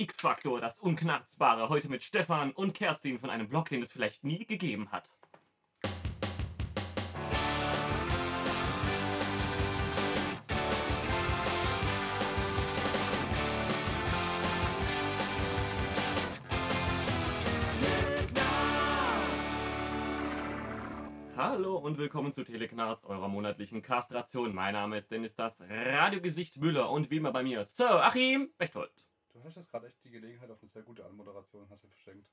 X-Faktor, das Unknarzbare. Heute mit Stefan und Kerstin von einem Blog, den es vielleicht nie gegeben hat. Hallo und willkommen zu Teleknarz, eurer monatlichen Kastration. Mein Name ist Dennis, das Radiogesicht Müller und wie immer bei mir Sir Achim Bechtold. Du hast jetzt gerade echt die Gelegenheit auf eine sehr gute Anmoderation, hast du verschenkt.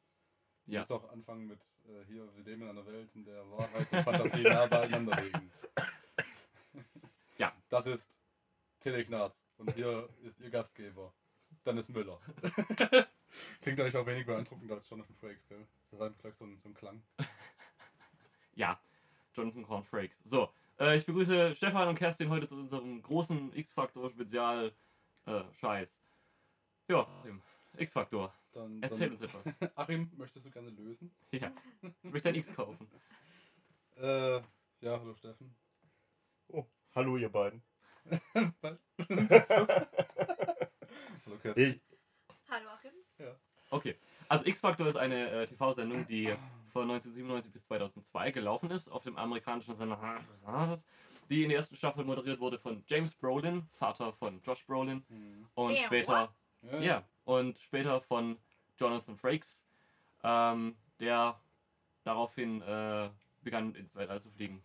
Du Ja. musst doch anfangen mit äh, hier, wir leben in einer Welt, in der Wahrheit und Fantasie nah beieinander liegen. Ja. Das ist Teleknarz und hier ist ihr Gastgeber, Dennis Müller. Klingt eigentlich auch wenig beeindruckend als Jonathan Frakes, gell? Das ist einfach gleich so ein, so ein Klang. Ja, Jonathan Corn Frakes. So, äh, ich begrüße Stefan und Kerstin heute zu unserem großen X-Factor-Spezial äh, Scheiß. Ja, Achim, X-Factor. Dann, Erzähl dann, uns etwas. Achim, möchtest du gerne lösen? Ja, ich möchte ein X kaufen. Äh, ja, hallo Steffen. Oh, hallo ihr beiden. Was? hallo Kerstin. Ich, Hallo Achim. Okay, also X-Factor ist eine äh, TV-Sendung, die von 1997 bis 2002 gelaufen ist, auf dem amerikanischen Sender, die in der ersten Staffel moderiert wurde von James Brolin, Vater von Josh Brolin, Hm. und Damn, später, Ja, ja, und später von Jonathan Frakes, ähm, der daraufhin äh, begann ins Weltall zu fliegen.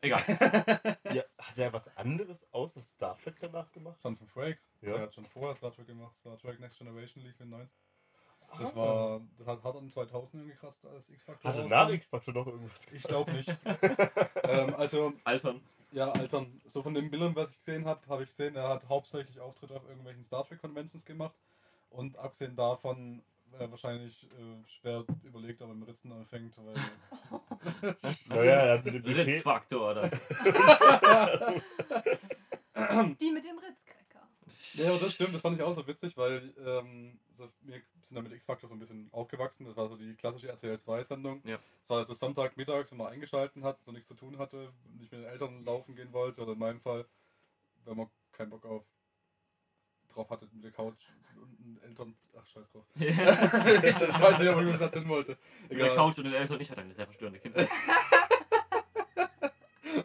Egal. ja, hat er was anderes außer Star Trek danach gemacht? Jonathan Frakes. Ja. Der hat schon vorher Star Trek gemacht. Star Trek Next Generation lief in 90. Das Ah. war, das hat, hat an 2000 gekratzt als X-Factor. Hatte nach X-Factor noch irgendwas Ich glaube nicht. ähm, also, Altern. Ja, Altern, so von den Bildern, was ich gesehen habe, habe ich gesehen, er hat hauptsächlich Auftritte auf irgendwelchen Star Trek Conventions gemacht. Und abgesehen davon äh, wahrscheinlich äh, schwer überlegt, ob er mit Ritzen anfängt, weil Naja, er hat mit dem. Ritzfaktor. Das. Die. Ja, aber das stimmt, das fand ich auch so witzig, weil ähm, so, wir sind da mit X-Factor so ein bisschen aufgewachsen. Das war so die klassische RTL 2-Sendung. Ja. Das war so Sonntagmittags, wenn man eingeschalten hat, so nichts zu tun hatte, nicht mit den Eltern laufen gehen wollte, oder in meinem Fall, wenn man keinen Bock auf drauf hatte mit der Couch und den Eltern. Ach, scheiß drauf. ich weiß nicht, ob ich was erzählen wollte. Mit der Couch und den Eltern. Ich hatte eine sehr verstörende Kindheit.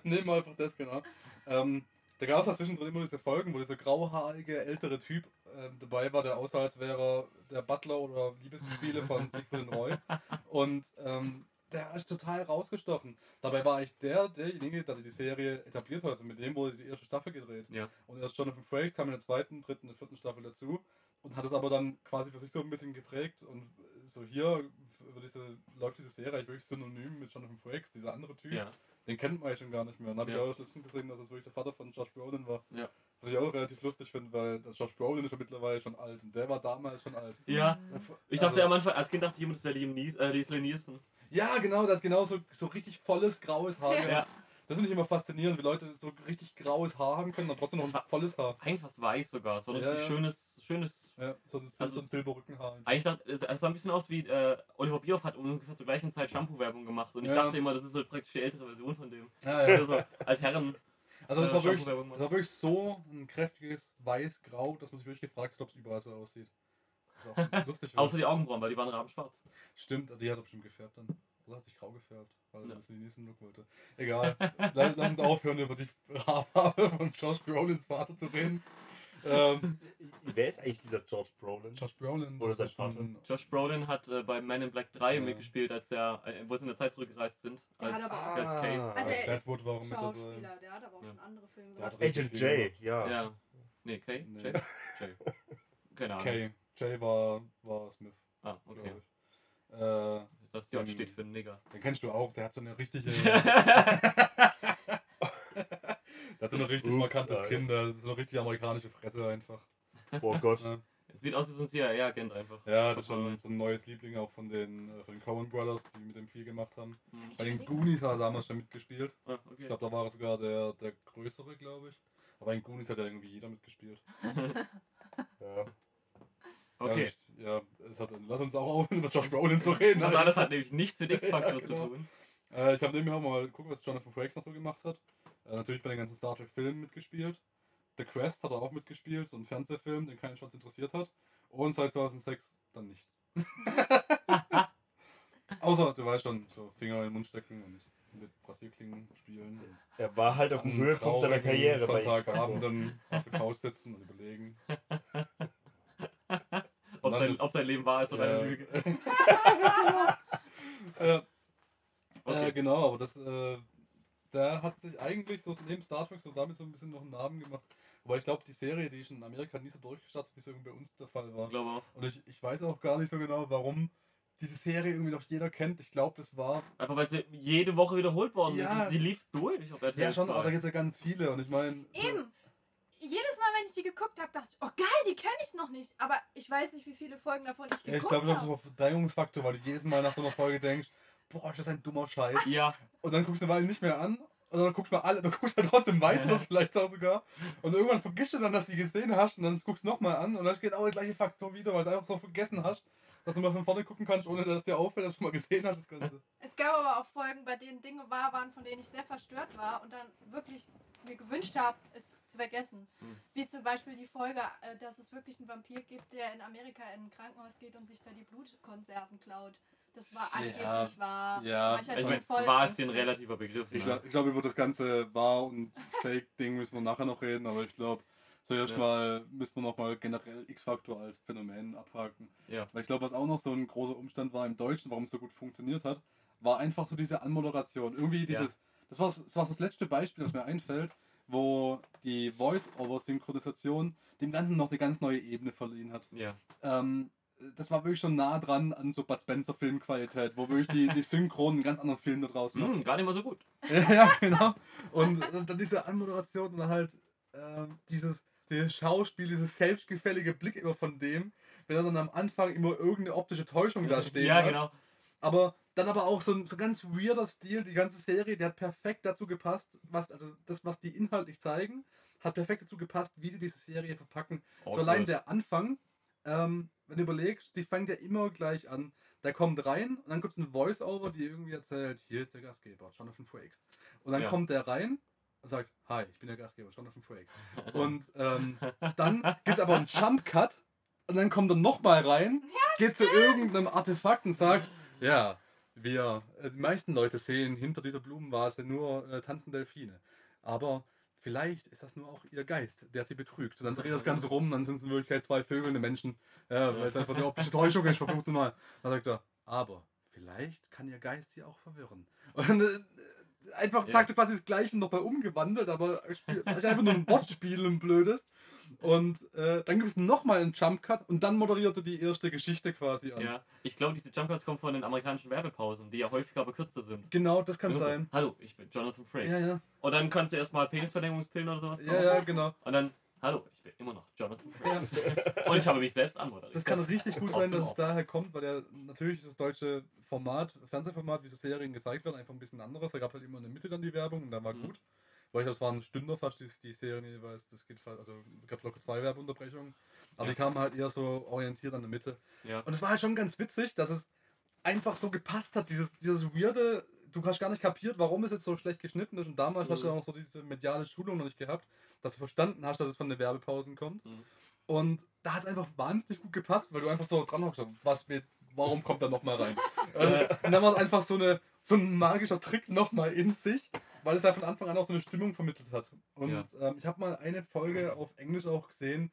Nehmen wir einfach das, genau. Ähm, da gab es halt zwischendrin immer diese Folgen, wo dieser grauhaarige ältere Typ ähm, dabei war, der aussah, als wäre er der Butler oder Liebesspiele von Siegfried Roy. Und ähm, der ist total rausgestochen. Dabei war eigentlich der derjenige, der die Serie etabliert hat. Also mit dem wurde die erste Staffel gedreht. Ja. Und erst Jonathan Frakes kam in der zweiten, dritten und vierten Staffel dazu und hat es aber dann quasi für sich so ein bisschen geprägt. Und so hier diese, läuft diese Serie eigentlich wirklich synonym mit Jonathan Frakes, dieser andere Typ. Ja. Den kennt man eigentlich schon gar nicht mehr. Dann habe Ja. ich auch letztens gesehen, dass es wirklich der Vater von Josh Brolin war. Ja. Was ich auch relativ lustig finde, weil Josh Brolin ist ja mittlerweile schon alt und der war damals schon alt. Ja. Ich dachte Also- am Anfang, als Kind dachte ich immer, das wäre Liam Nees- äh, Leslie Nielsen. Ja, genau, der hat genau so, so richtig volles graues Haar. Ja. Das finde ich immer faszinierend, wie Leute so richtig graues Haar haben können, aber trotzdem noch ein volles Haar. Eigentlich fast weiß sogar. So ein Ja, richtig ja. schönes, schönes. Ja, so, das Also- so ein Silberrückenhaar. Eigentlich dachte es es sah ein bisschen aus wie äh, Oliver Bierhoff hat ungefähr zur gleichen Zeit Shampoo-Werbung gemacht. Und ich Ja. dachte immer, das ist so praktisch die ältere Version von dem. Ja, Ja. ja. so Altherren. Also das äh, war, wirklich, das war wirklich so ein kräftiges Weiß-Grau, dass man sich wirklich gefragt hat, ob es überall so aussieht. Lustig. Außer die Augenbrauen, weil die waren rabenschwarz. Stimmt, die hat er bestimmt gefärbt dann. Oder hat sich grau gefärbt, weil er Ja. das in den nächsten Look wollte. Egal. lass, lass uns aufhören, über die Haarfarbe von Josh Brolins Vater zu reden. Ähm, Wer ist eigentlich dieser George Brolin? Josh Brolin. Oder sein Vater. Josh Brolin hat äh, bei Man in Black 3 Ja. mitgespielt, als der, äh, wo sie in der Zeit zurückgereist sind. Der Als, hat aber als Kane. Also er ist Deadwood war auch mit dabei. Schauspieler, der hat aber auch Ja. schon andere Filme Der hat gemacht. Agent J, ja. Ja. Nee, Kay? Nee. Jay? Jay. Keine Ahnung. Kay. Jay war, war Smith, Ah, okay. ich. Äh, Das J steht für Nigger. den kennst du auch, der hat so eine richtige. hat so ein richtig Ups, markantes Alter. Kinn, der so eine richtig amerikanische Fresse einfach. Oh Gott. Ja. Sieht aus wie so ein CIA-Agent einfach. Ja, das ist schon so ein neues Liebling auch von den, äh, von den Coen Brothers, die mit dem viel gemacht haben. Hm. Bei den Goonies hat er damals schon mitgespielt. Ah, Ich okay. glaube, da war er sogar der, der größere, glaube ich. Aber in Goonies hat ja irgendwie jeder mitgespielt. Ja. Okay. Ja, ich, ja es hat, lass uns auch aufhören, über Josh Brolin zu reden. Das alles hat nämlich nichts mit X-Factor Ja, zu genau. tun. Äh, ich habe nebenher mal geguckt, was Jonathan Frakes noch so gemacht hat. Äh, natürlich bei den ganzen Star Trek Filmen mitgespielt. The Quest hat er auch mitgespielt, so ein Fernsehfilm, den keinen Schwanz interessiert hat. Und seit 2006 dann nichts. Außer, du weißt schon, so Finger in den Mund stecken und mit Rasierklingen spielen. Und Er war halt auf dem Höhepunkt seiner Karriere bei Sonntagabend dann auf der Couch sitzen und überlegen. Ob dann sein, ist- ob sein Leben wahr ist oder Ja. eine Lüge. äh, Okay. äh, genau, aber das, der hat sich eigentlich so neben Star Trek so damit so ein bisschen noch einen Namen gemacht. Aber ich glaube, die Serie, die ist in Amerika nie so durchgestartet, wie es irgendwie bei uns der Fall war. Ich glaube auch. Und ich, ich weiß auch gar nicht so genau, warum diese Serie irgendwie noch jeder kennt. Ich glaube, es war. Einfach weil sie jede Woche wiederholt worden Ja. ist. Die lief durch auf RTL Ja, schon, 2. aber da gibt es ja ganz viele. Und ich meine. So, Eben. Jedes Mal, wenn ich die geguckt habe, dachte ich, oh geil, die kenne ich noch nicht. Aber ich weiß nicht, wie viele Folgen davon ich ja, ich geguckt glaube, das ist habe. so ein Verdrängungsfaktor, weil du jedes Mal nach so einer Folge denkst, boah, ist das ein dummer Scheiß. Ja, Und dann guckst du eine Weile nicht mehr an. Und dann guckst du mal alle, du guckst halt trotzdem weiter, das vielleicht auch sogar. Und irgendwann vergisst du dann, dass du die gesehen hast. Und dann guckst du nochmal an. Und dann geht auch der gleiche Faktor wieder, weil du einfach so vergessen hast, dass du mal von vorne gucken kannst, ohne dass es dir auffällt, dass du mal gesehen hast, das Ganze. Es gab aber auch Folgen, bei denen Dinge wahr waren, von denen ich sehr verstört war und dann wirklich mir gewünscht habe, es zu vergessen. Hm. Wie zum Beispiel die Folge, äh, dass es wirklich einen Vampir gibt, der in Amerika in ein Krankenhaus geht und sich da die Blutkonserven klaut. Das war angeblich Ja, wahr. ja. Ich mein, voll war es ein mit. relativer Begriff. Ich ja. glaube, glaub, über das ganze Wahr- und Fake-Ding müssen wir nachher noch reden, aber ich glaube, zuerst Ja. mal müssen wir noch mal generell X-Faktor als Phänomen abhaken. Ja. Weil ich glaube, was auch noch so ein großer Umstand war im Deutschen, warum es so gut funktioniert hat, war einfach so diese Anmoderation. Irgendwie dieses, das, war, das war das letzte Beispiel, das mir einfällt, wo die Voice-Over-Synchronisation dem Ganzen noch eine ganz neue Ebene verliehen hat. ja. Ähm, das war wirklich schon nah dran an so Bud Spencer Filmqualität, wo wirklich die, die Synchron einen ganz anderen Film da draus macht. Hm, gar nicht mal so gut. ja, genau. Und dann diese Anmoderation und dann halt ähm, dieses, dieses Schauspiel, dieses selbstgefällige Blick immer von dem, wenn er dann am Anfang immer irgendeine optische Täuschung da stehen ja, hat. genau. Aber dann aber auch so ein so ganz weirder Stil, die ganze Serie, der hat perfekt dazu gepasst, was, also das, was die inhaltlich zeigen, hat perfekt dazu gepasst, wie sie diese Serie verpacken. So allein der Anfang, ähm, wenn du überlegst, die fängt ja immer gleich an. Der kommt rein und dann gibt es ein Voice-Over, die irgendwie erzählt, hier ist der Gastgeber, Jonathan Frakes. Und dann Ja. kommt der rein und sagt, hi, ich bin der Gastgeber, Jonathan Frakes. Und ähm, dann gibt es aber einen Jump-Cut und dann kommt er nochmal rein, geht zu irgendeinem Artefakt und sagt, ja, wir, äh, die meisten Leute sehen hinter dieser Blumenvase nur äh, tanzende Delfine. Aber vielleicht ist das nur auch ihr Geist, der sie betrügt. Und dann dreht das Ganze rum, dann sind es in Wirklichkeit zwei vögelnde Menschen, ja, weil es einfach eine optische Täuschung ist, verflucht mal. Dann sagt er, aber vielleicht kann ihr Geist sie auch verwirren. Und äh, einfach Ja. sagt er quasi das Gleiche nochmal umgewandelt, aber spiel- einfach nur ein Wortspiel, ein blödes. Und äh, dann gibt es nochmal einen Jump-Cut und dann moderierte die erste Geschichte quasi an. Ja. Ich glaube, diese Jumpcuts kommen von den amerikanischen Werbepausen, die ja häufiger aber kürzer sind. Genau, das kann so, sein. Hallo, ich bin Jonathan Frakes. Ja, ja. Und dann kannst du erstmal Penisverlängerungspillen oder sowas Ja, ja, genau. Und dann, hallo, ich bin immer noch Jonathan Ja. Frakes. Und ich habe mich selbst anmoderiert. Das kann richtig gut sein, dass es daher kommt, weil der natürlich das deutsche Format, Fernsehformat, wie so Serien gezeigt werden, einfach ein bisschen anderes. Da gab halt immer in der Mitte dann die Werbung und dann war Mhm. gut. Weil ich glaube, es waren Stünder fast, die, die Serien jeweils, das geht also es gab locker zwei Werbeunterbrechungen. Aber Ja. die kamen halt eher so orientiert an der Mitte. Ja. Und es war halt schon ganz witzig, dass es einfach so gepasst hat, dieses, dieses weirde, du hast gar nicht kapiert, warum es jetzt so schlecht geschnitten ist. Und damals hast du Mhm. auch so diese mediale Schulung noch nicht gehabt, dass du verstanden hast, dass es von den Werbepausen kommt. Mhm. Und da hat es einfach wahnsinnig gut gepasst, weil du einfach so dran hockst, so, was wird, warum kommt er nochmal rein? und dann war es einfach so, eine, so ein magischer Trick nochmal in sich, weil es ja von Anfang an auch so eine Stimmung vermittelt hat. Und Ja. ähm, ich habe mal eine Folge auf Englisch auch gesehen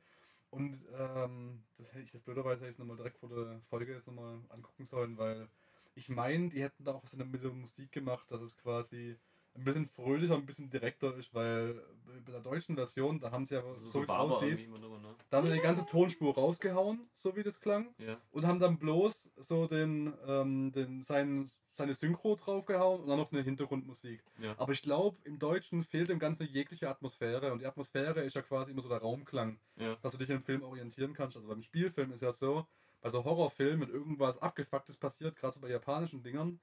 und ähm, das hätte ich jetzt blöderweise hätte ich nochmal direkt vor der Folge jetzt nochmal angucken sollen, weil ich meine, die hätten da auch was in der mit der Musik gemacht, dass es quasi ein bisschen fröhlicher, ein bisschen direkter ist, weil bei der deutschen Version, da haben sie ja so, wie es aussieht, ne? da haben sie die ganze Tonspur rausgehauen, so wie das klang, Ja. und haben dann bloß so den, ähm, den sein, seine Synchro draufgehauen und dann noch eine Hintergrundmusik. Ja. Aber ich glaube, im Deutschen fehlt dem Ganzen jegliche Atmosphäre und die Atmosphäre ist ja quasi immer so der Raumklang, Ja. dass du dich einem Film orientieren kannst. Also beim Spielfilm ist ja so, bei so Horrorfilmen, wenn irgendwas Abgefucktes passiert, gerade so bei japanischen Dingern,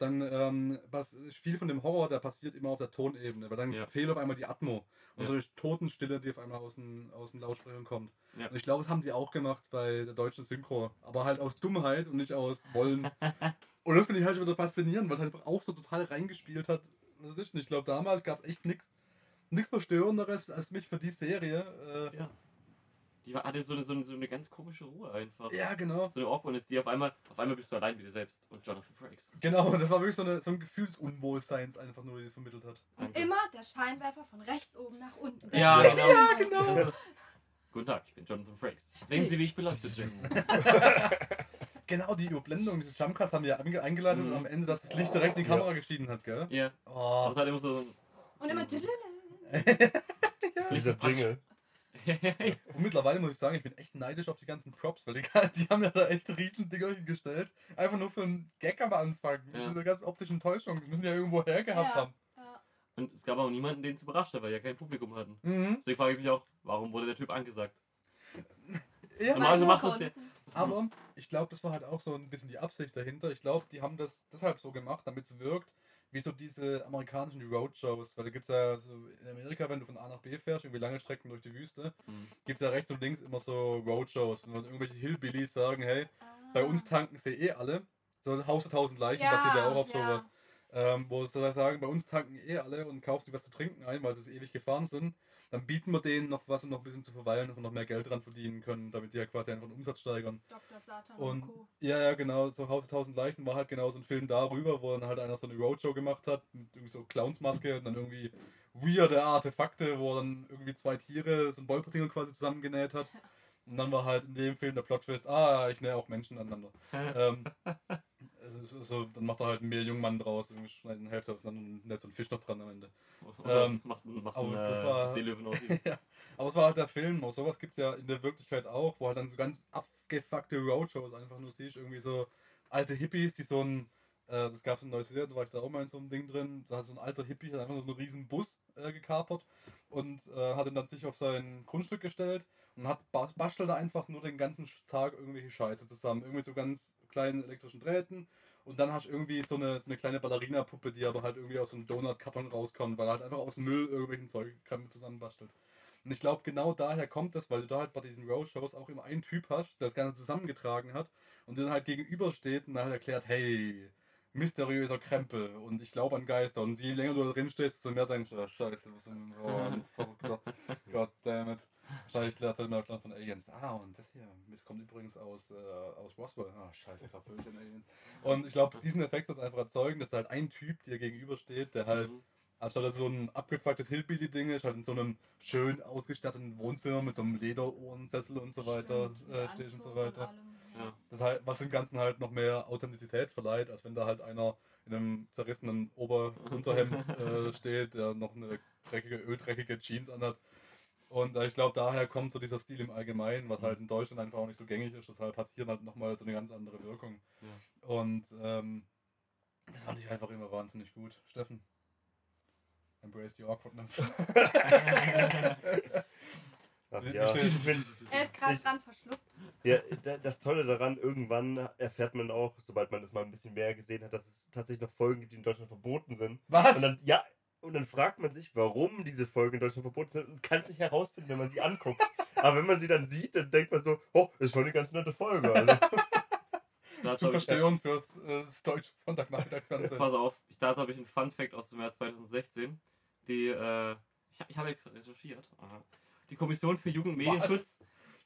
dann ähm, was, viel von dem Horror, der passiert immer auf der Tonebene, weil dann Ja. fehlt auf einmal die Atmo und Ja. so eine Totenstille, die auf einmal aus den, aus den Lautsprechern kommt. Ja. Und ich glaube, das haben die auch gemacht bei der deutschen Synchro, aber halt aus Dummheit und nicht aus Wollen. und das finde ich halt schon wieder faszinierend, weil es halt einfach auch so total reingespielt hat. Das ist, und ich glaube, damals gab es echt nichts nichts Verstörenderes als mich für die Serie. Äh, ja. Die war- hatte so eine, so, eine, so eine ganz komische Ruhe einfach. Ja, genau. So eine Awkwardness, die auf einmal, auf einmal bist du allein mit dir selbst und Jonathan Frakes. Genau, das war wirklich so, eine, so ein Gefühlsunwohlseins einfach nur, die sie vermittelt hat. Und immer der Scheinwerfer von rechts oben nach unten. Ja, Der- genau. Ja, genau. Also, Guten Tag, ich bin Jonathan Frakes. Sehen Sie, wie ich belastet bin. Genau, die Überblendung, diese Jumpcuts haben ja einge- eingeleitet Mhm. und am Ende, dass das Licht direkt in die Ja. Kamera geschieden hat, gell? Ja, Oh. es hat immer so. Und immer. das Dieser Licht- Jingle. Und mittlerweile muss ich sagen, ich bin echt neidisch auf die ganzen Props, weil die, die haben ja da echt riesen Dinger hingestellt. Einfach nur für einen Gag am Anfang. Ja. Diese ganzen optischen Täuschungen, das müssen die ja irgendwo hergehabt Ja. haben. Ja. Und es gab auch niemanden, den es überrascht hat, weil wir ja kein Publikum hatten. Mhm. Deswegen frage ich mich auch, warum wurde der Typ angesagt? Ja, Normal- Normalerweise machst du's ja- aber ich glaube, das war halt auch so ein bisschen die Absicht dahinter. Ich glaube, die haben das deshalb so gemacht, damit es wirkt, wie so diese amerikanischen Roadshows. Weil da gibt es ja so in Amerika, wenn du von A nach B fährst, irgendwie lange Strecken durch die Wüste, Mhm. gibt es ja rechts und links immer so Roadshows. Und dann irgendwelche Hillbillies sagen, hey, bei Ah. uns tanken sie eh alle. So Haus der tausend Leichen Ja, basiert ja auch auf ja. sowas. Ähm, wo sie dann sagen, bei uns tanken eh alle und kaufen sich was zu trinken ein, weil sie es ewig gefahren sind. Dann bieten wir denen noch was, um noch ein bisschen zu verweilen und noch mehr Geld dran verdienen können, damit die ja quasi einfach den Umsatz steigern. Dr. Satan und, Und Co. ja, ja, genau, so Haus der tausend Leichen war halt genau so ein Film darüber, wo dann halt einer so eine Roadshow gemacht hat, mit irgendwie so Clownsmaske und dann irgendwie weirde Artefakte, wo er dann irgendwie zwei Tiere, so ein Wolpertinger quasi zusammengenäht hat. Und dann war halt in dem Film der Plot-Twist, ah, ich nähe auch Menschen aneinander. ähm, so, so, dann macht er halt einen Meerjungmann draus, irgendwie schneidet eine Hälfte auseinander und näht so einen Fisch noch dran am Ende. Ähm, macht, macht aber einen das war- Seelöwen aus ja, aber es war halt der Film, auch sowas gibt es ja in der Wirklichkeit auch, wo halt dann so ganz abgefuckte Roadshows einfach nur siehst, irgendwie so alte Hippies, die so ein, äh, das gab es in Neuseeland, da war ich da auch mal in so einem Ding drin, da hat so ein alter Hippie hat einfach so einen riesen Bus äh, gekapert und äh, hat ihn dann sich auf sein Grundstück gestellt und hat ba bastelt da einfach nur den ganzen Tag irgendwelche Scheiße zusammen, irgendwie so ganz kleinen elektrischen Drähten und dann hast du irgendwie so eine, so eine kleine Ballerina-Puppe, die aber halt irgendwie aus so einem Donut-Karton rauskommt, weil er halt einfach aus Müll irgendwelchen Zeug zusammenbastelt. Und ich glaube, genau daher kommt das, weil du da halt bei diesen Roadshows auch immer einen Typ hast, der das Ganze zusammengetragen hat und der dann halt gegenübersteht und dann halt erklärt, hey, mysteriöser Krempel und ich glaube an Geister. Und je länger du da drin stehst, desto mehr denkst du, ah, scheiße, was ist denn so ein verrückter, goddammit. Wahrscheinlich lernt er immer von Aliens. Ah, und das hier, das kommt übrigens aus, äh, aus Roswell. Ah, scheiße, ich glaube an Aliens. Und ich glaube, diesen Effekt soll es einfach erzeugen, dass halt ein Typ dir gegenübersteht, der halt Mhm. Anstatt dass so ein abgefucktes Hillbilly-Ding ist, halt in so einem schön ausgestatteten Wohnzimmer mit so einem Lederohrensessel und so weiter äh, mit steht und so weiter. Ja. Das halt, was dem Ganzen halt noch mehr Authentizität verleiht, als wenn da halt einer in einem zerrissenen Oberunterhemd äh, steht, der noch eine dreckige, öldreckige Jeans anhat. Und äh, ich glaube, daher kommt so dieser Stil im Allgemeinen, was halt in Deutschland einfach auch nicht so gängig ist. Deshalb hat es hier halt nochmal so eine ganz andere Wirkung. Ja. Und ähm, das fand ich einfach immer wahnsinnig gut. Steffen, embrace the awkwardness. Ach, ja. Er ist gerade dran verschluckt. Ja, da- das Tolle daran, irgendwann erfährt man auch, sobald man das mal ein bisschen mehr gesehen hat, dass es tatsächlich noch Folgen gibt, die in Deutschland verboten sind. Was? Und dann, ja, und dann fragt man sich, warum diese Folgen in Deutschland verboten sind und kann es nicht herausfinden, wenn man sie anguckt. Aber wenn man sie dann sieht, dann denkt man so, oh, ist schon eine ganz nette Folge. Also, Dazu Zu hab ich- fürs äh, das deutsche Sonntagnachmittagsfernsehen. Pass auf, ich, dazu habe ich einen Fun-Fact aus dem Jahr 2016. Die, äh, ich, ich habe extra recherchiert. Aha. Die Kommission für Jugendmedienschutz.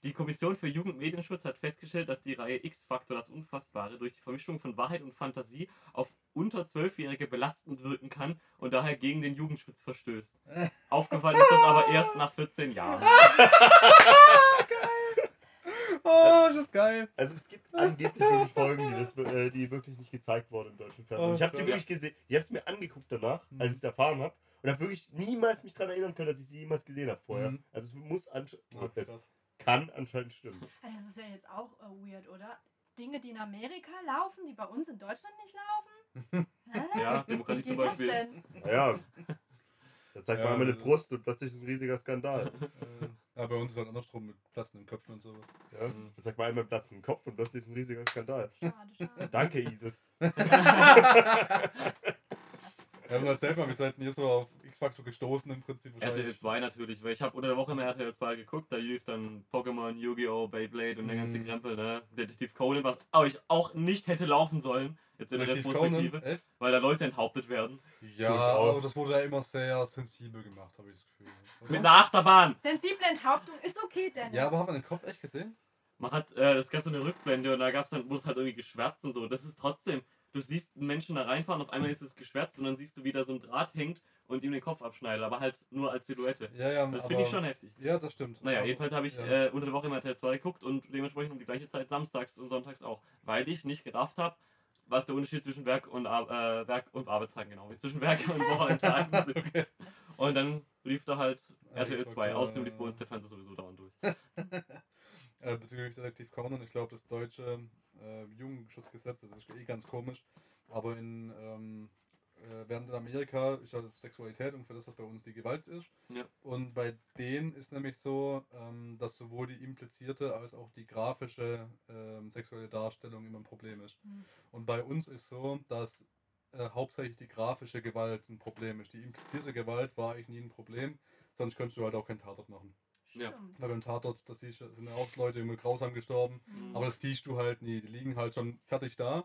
Die Kommission für Jugendmedienschutz hat festgestellt, dass die Reihe X-Faktor das Unfassbare durch die Vermischung von Wahrheit und Fantasie auf unter Zwölfjährige belastend wirken kann und daher gegen den Jugendschutz verstößt. Aufgefallen ist das aber erst nach 14 Jahren. Oh, das ist geil. also es gibt angeblich Folgen, die, das, äh, die wirklich nicht gezeigt wurden im deutschen Fernsehen. Oh ich habe sie wirklich gesehen, ich habe es mir angeguckt danach, als ich es erfahren habe. Und habe wirklich niemals mich daran erinnern können, dass ich sie jemals gesehen habe vorher. Mhm. Also es muss anscheinend, Oh, kann anscheinend stimmen. Also Das ist ja jetzt auch äh, weird, oder? Dinge, die in Amerika laufen, die bei uns in Deutschland nicht laufen? Ja, Wie Demokratie geht zum das Beispiel. denn? Jetzt zeigt Ja, man einmal eine äh, Brust und plötzlich ist ein riesiger Skandal. Äh, ja, bei uns ist halt andersrum mit platzenden Köpfen und sowas. Ja, Mhm. das sagt man einmal Platz im Kopf und plötzlich ist ein riesiger Skandal. Schade, schade. Danke, Isis. Ja, und erzählt mal, wie seid ihr so auf X-Factor gestoßen im Prinzip RTL wahrscheinlich. 2 natürlich, weil ich habe unter der Woche immer RTL 2 geguckt, da lief dann Pokémon, Yu-Gi-Oh!, Beyblade und der ganze Mhm. Krempel, ne? Detektiv Conan, was euch auch nicht hätte laufen sollen, jetzt in der Detektiv Retrospektive, Conan, echt? weil da Leute enthauptet werden. Ja, aber das wurde ja immer sehr sensibel gemacht, habe ich das Gefühl. Oder? Mit einer Achterbahn! Sensible Enthauptung ist okay, Dennis. Ja, aber hat man den Kopf echt gesehen? Man hat, äh, es gab so eine Rückblende und da gab es dann, wo es halt irgendwie geschwärzt und so. Das ist trotzdem, du siehst einen Menschen da reinfahren, auf einmal ist es geschwärzt und dann siehst du, wie da so ein Draht hängt und ihm den Kopf abschneidet, aber halt nur als Silhouette. Ja, ja, Das finde ich schon heftig. Ja, das stimmt. Naja, Aber- jedenfalls habe ich ja. äh, unter der Woche immer RTL 2 geguckt und dementsprechend um die gleiche Zeit samstags und sonntags auch. Weil ich nicht gerafft habe, was der Unterschied zwischen Werk und, Ar äh, Werk und Arbeitstagen genau, zwischen Werk und Wochenendtagen sind. Okay. Und dann lief da halt RTL Xbox, 2. ja, Außerdem lief bei uns der Fernseher sowieso dauernd durch. Äh, bezüglich Detektiv Conan, ich glaube, das deutsche äh, Jugendschutzgesetz, das ist eh ganz komisch, aber in, ähm, äh, während in Amerika ist ja das Sexualität und für das, was bei uns die Gewalt ist. Ja. Und bei denen ist nämlich so, ähm, dass sowohl die implizierte als auch die grafische ähm, sexuelle Darstellung immer ein Problem ist. Mhm. Und bei uns ist so, dass äh, hauptsächlich die grafische Gewalt ein Problem ist. Die implizierte Gewalt war eigentlich nie ein Problem, sonst könntest du halt auch keinen Tatort machen. Ja. Weil beim Tatort, das siehst, du, sind ja auch Leute immer grausam gestorben. Mhm. Aber das siehst du halt nie. Die liegen halt schon fertig da.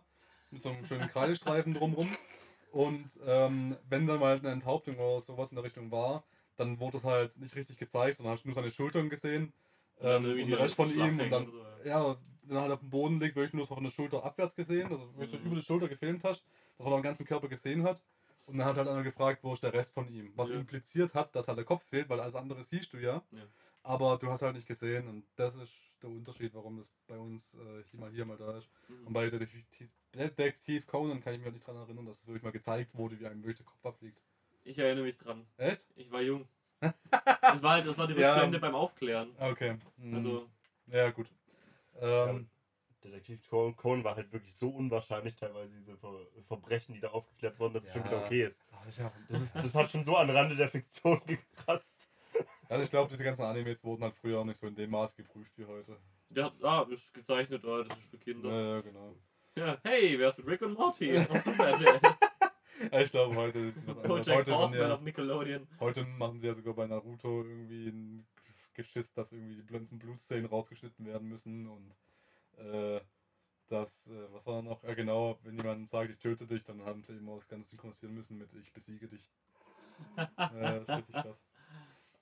Mit so einem schönen Kreidestreifen drumrum. Und ähm, wenn dann mal eine Enthauptung oder sowas in der Richtung war, dann wurde es halt nicht richtig gezeigt, sondern hast du nur seine Schultern gesehen. Ähm, und den Rest von ihm und dann, so, ja, wenn er halt auf dem Boden liegt, wirklich nur so von der Schulter abwärts gesehen, also wirklich Mhm. über die Schulter gefilmt hast, dass man den ganzen Körper gesehen hat. Und dann hat halt einer gefragt, wo ist der Rest von ihm? Was Ja. impliziert hat, dass halt der Kopf fehlt, weil alles andere siehst du ja. Ja. Aber du hast halt nicht gesehen und das ist der Unterschied, warum das bei uns äh, hier mal hier mal da ist. Und Mhm. bei Detektiv, Detektiv Conan kann ich mich halt nicht daran erinnern, dass es wirklich mal gezeigt wurde, wie einem wirklich der Kopf abfliegt. Ich erinnere mich dran. Echt? Ich war jung. das, war halt, das war die Ja. Rückblende beim Aufklären. Okay. Hm. Also, Ja, gut. Ähm, Detektiv Conan war halt wirklich so unwahrscheinlich teilweise, diese Ver Verbrechen, die da aufgeklärt wurden, dass es schon Ja. wieder okay ist. ja. Das, ist, das hat schon so an Rande der Fiktion gekratzt. Also ich glaube, diese ganzen Animes wurden halt früher auch nicht so in dem Maß geprüft wie heute. hat, ah, ist gezeichnet, ah, das ist für Kinder. Ja, ja, genau. Ja, hey, wer ist mit Rick und Morty? Auf Super RTL. Ja, ich glaube, heute, heute, ja, auf Nickelodeon. heute machen sie ja sogar bei Naruto irgendwie ein Geschiss, dass irgendwie die ganzen Blutszenen rausgeschnitten werden müssen und äh, das, äh, was war da noch? Ja genau, wenn jemand sagt, ich töte dich, dann haben sie immer das Ganze synchronisieren müssen mit ich besiege dich. ja, das ist richtig krass.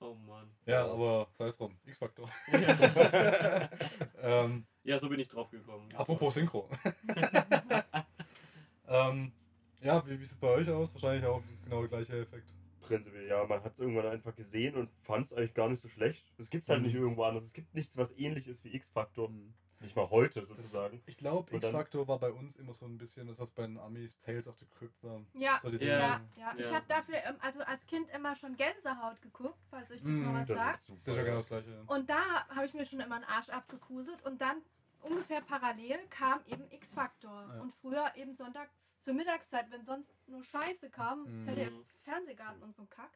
Oh Mann. Ja, aber sei es drum, X-Faktor. Ja. ähm, ja, so bin ich drauf gekommen. apropos Synchro. ähm, ja, wie, wie sieht es bei euch aus? Wahrscheinlich auch genau der gleiche Effekt. Prinzipiell, ja, man hat es irgendwann einfach gesehen und fand es eigentlich gar nicht so schlecht. Es gibt halt Mhm. nicht irgendwo anders. Es gibt nichts, was ähnlich ist wie X-Factor. Nicht mal heute sozusagen. Ich glaube, X-Factor war bei uns immer so ein bisschen, das was bei den Amis Tales of the Crypt war. Ja, So diese- Ja. ja, ja. Ich habe dafür ähm, also als Kind immer schon Gänsehaut geguckt, falls euch das Mm, noch was Das sagt. ist super. Das ist ja genau das gleiche. Und da habe ich mir schon immer einen Arsch abgekuselt und dann ungefähr parallel kam eben X-Factor. Ja. Und früher eben sonntags zur Mittagszeit, wenn sonst nur Scheiße kam, Mhm. ZDF Fernsehgarten und so ein Kack.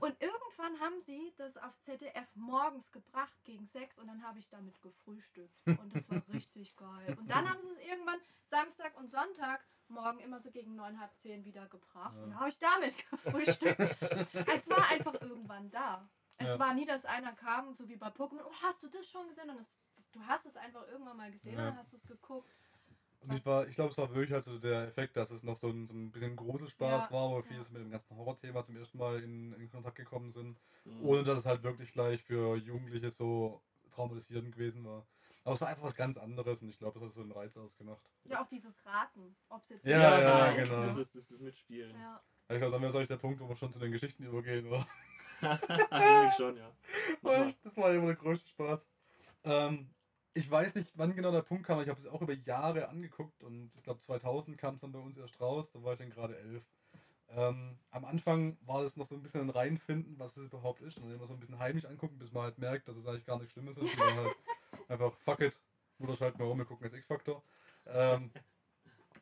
Und irgendwann haben sie das auf ZDF morgens gebracht gegen sechs und dann habe ich damit gefrühstückt. Und das war richtig geil. Und dann haben sie es irgendwann Samstag und Sonntag morgen immer so gegen neun, halb zehn wieder gebracht. Ja. Und dann habe ich damit gefrühstückt. es war einfach irgendwann da. Es Ja. war nie, dass einer kam, so wie bei Pokémon, oh, hast du das schon gesehen? Und es, du hast es einfach irgendwann mal gesehen Ja. und dann hast du es geguckt. Und ich, war, ich glaube, es war wirklich halt so der Effekt, dass es noch so ein, so ein bisschen Gruselspaß Ja, war, wo ja. viele mit dem ganzen Horrorthema zum ersten Mal in, in Kontakt gekommen sind, Mhm. ohne dass es halt wirklich gleich für Jugendliche so traumatisierend gewesen war. Aber es war einfach was ganz anderes und ich glaube, das hat so einen Reiz ausgemacht. Ja, auch dieses Raten, ob es jetzt Ja, ja, da ist, genau. Das ist das, ist das Mitspielen. Ja. Ich glaube, dann wäre es eigentlich der Punkt, wo wir schon zu den Geschichten übergehen, oder? Eigentlich schon, ja. Das war immer der größte Spaß. Ähm, ich weiß nicht, wann genau der Punkt kam. Ich habe es auch über Jahre angeguckt und ich glaube 2000 kam es dann bei uns erst raus. Da war ich dann gerade elf. Ähm, am Anfang war das noch so ein bisschen ein Reinfinden, was es überhaupt ist. Und dann immer so ein bisschen heimlich angucken, bis man halt merkt, dass es eigentlich gar nichts Schlimmes ist. Und dann halt einfach, fuck it, Mutter schalten wir um, wir gucken jetzt X-Factor. Ähm,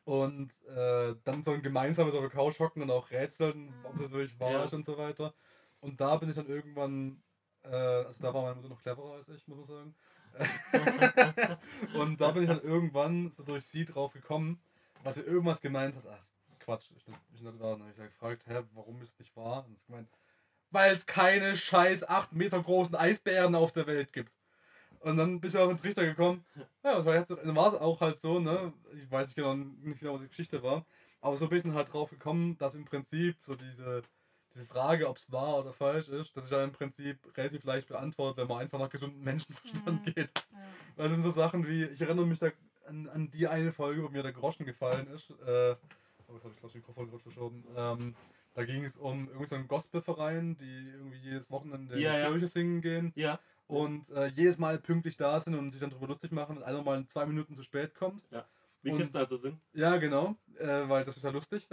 und äh, dann so ein gemeinsames auf der Couch hocken und auch rätseln, ob das wirklich wahr ist und so weiter. Und da bin ich dann irgendwann, also da war meine Mutter noch cleverer als ich, muss man sagen. und da bin ich dann irgendwann so durch sie drauf gekommen, dass sie irgendwas gemeint hat. Ach, Quatsch, ich ich nicht wahr. Dann habe ich sie gefragt, hä, warum ist es nicht wahr? Und sie gemeint, weil es keine scheiß 8 Meter großen Eisbären auf der Welt gibt. Und dann bist du auf den Trichter gekommen. Ja, das war jetzt, dann war es auch halt so, ne? Ich weiß nicht genau, nicht genau, was die Geschichte war. Aber so bin ich dann halt drauf gekommen, dass im Prinzip so diese, diese Frage, ob es wahr oder falsch ist, dass ich dann im Prinzip relativ leicht beantwortet, wenn man einfach nach gesundem Menschenverstand Mhm. geht. Ja. Das sind so Sachen wie, ich erinnere mich da an, an die eine Folge, wo mir der Groschen gefallen ist. Äh, oh, jetzt habe ich glaube das Mikrofon gerade verschoben. Ähm, da ging es um irgendwie so einen Gospelverein, die irgendwie jedes Wochenende Ja, in die ja. Kirche singen gehen Ja, und äh, jedes Mal pünktlich da sind und sich dann darüber lustig machen und einer mal zwei Minuten zu spät kommt. Wie Und- Christen also sind. Ja, genau, äh, weil das ist ja lustig.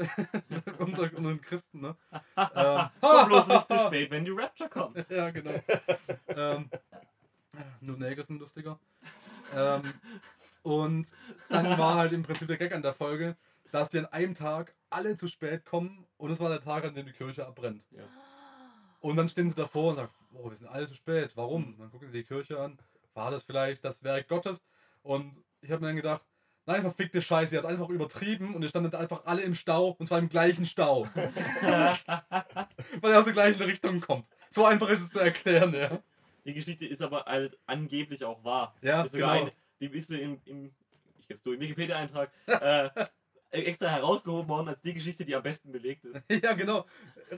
unter, unter den Christen, ne? ähm, Komm bloß nicht zu spät, wenn die Rapture kommt. ja, genau. ähm, nur Nägel sind lustiger. Ähm, und dann war halt im Prinzip der Gag an der Folge, dass die an einem Tag alle zu spät kommen und es war der Tag, an dem die Kirche abbrennt. Ja. Und dann stehen sie davor und sagen, oh, wir sind alle zu spät, warum? Und dann gucken sie die Kirche an, war das vielleicht das Werk Gottes? Und ich habe mir dann gedacht, nein, verfickte Scheiße, ihr habt einfach übertrieben und ihr standet einfach alle im Stau und zwar im gleichen Stau. Weil er aus der gleichen Richtung kommt. So einfach ist es zu erklären, ja. Die Geschichte ist aber halt angeblich auch wahr. Ja, ist genau. eine, die ist im, im ich gebe so im Wikipedia-Eintrag äh, extra herausgehoben worden als die Geschichte, die am besten belegt ist. Ja, genau.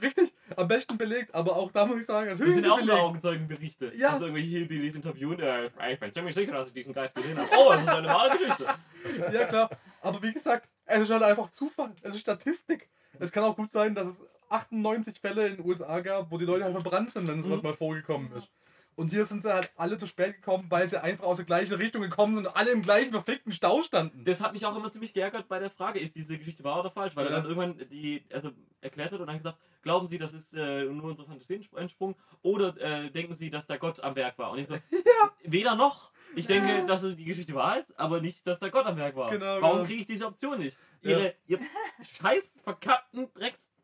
Richtig. Am besten belegt, aber auch da muss ich sagen, Das natürlich sind ist auch belegt. Augenzeugenberichte. Ja. Also irgendwelche Hillbillies interviewen. Äh, ich bin ziemlich sicher, dass ich diesen Geist gesehen habe. Oh, das ist eine wahre Geschichte. Ja, klar. Aber wie gesagt, es ist halt einfach Zufall. Es ist Statistik. Es kann auch gut sein, dass es 98 Fälle in den USA gab, wo die Leute halt verbrannt sind, wenn sowas Mhm. mal vorgekommen ist. Und hier sind sie halt alle zu spät gekommen, weil sie einfach aus der gleichen Richtung gekommen sind und alle im gleichen verfickten Stau standen. Das hat mich auch immer ziemlich geärgert bei der Frage, ist diese Geschichte wahr oder falsch? Weil Ja. er dann irgendwann die, also erklärt hat und dann gesagt, glauben Sie, das ist äh, nur unsere Fantasie entsprungen oder äh, denken Sie, dass da Gott am Werk war? Und ich so, weder noch. Ich denke, Ja. dass die Geschichte wahr ist, aber nicht, dass da Gott am Werk war. Genau, Warum genau. kriege ich diese Option nicht? Ja. Ihre, ihr scheiß verkappten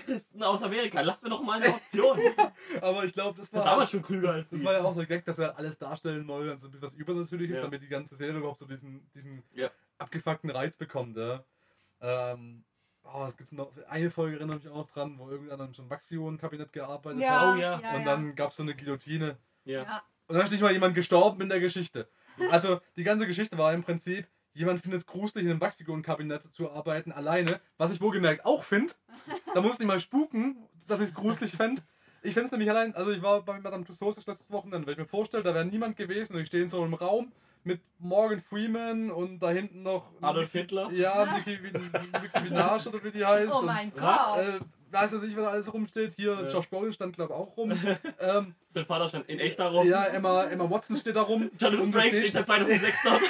Dreckschristen aus Amerika, lasst mir doch mal eine Option. Aber ich glaube, das war war. damals schon klüger Das, als das die. war ja auch der Gag, dass er alles darstellen wollte, also ein bisschen was Übernatürliches, Ja. damit die ganze Serie überhaupt so diesen, diesen Ja. abgefuckten Reiz bekommt. Ja. Ähm, oh, es gibt noch eine Folge, erinnere mich auch noch dran, wo irgendeiner in so einem Wachsfigurenkabinett gearbeitet hat. Oh ja. Und dann gab es so eine Guillotine. ja. Ja. Und dann ist nicht mal jemand gestorben in der Geschichte. Also die ganze Geschichte war im Prinzip, jemand findet es gruselig, in einem Wachsfigurenkabinett zu arbeiten, alleine. Was ich wohlgemerkt auch finde. Da muss nicht mal spuken, dass ich es gruselig fände. Ich finde es nämlich allein, also ich war bei Madame Tussauds das letztes Wochenende, wenn ich mir vorstelle, da wäre niemand gewesen und ich stehe in so einem Raum mit Morgan Freeman und da hinten noch Adolf Hitler? Ja, Nicki, Minaj oder wie die heißt. Oh mein? Gott. äh, weiß ich nicht, da alles rumsteht. Hier, Ja. Josh Brolin stand, glaube ich, auch rum. ähm, Sein Vater stand in echt darum. ja, Emma, Emma Watson steht da rum. Jonathan Frakes steht seit 2006 dort.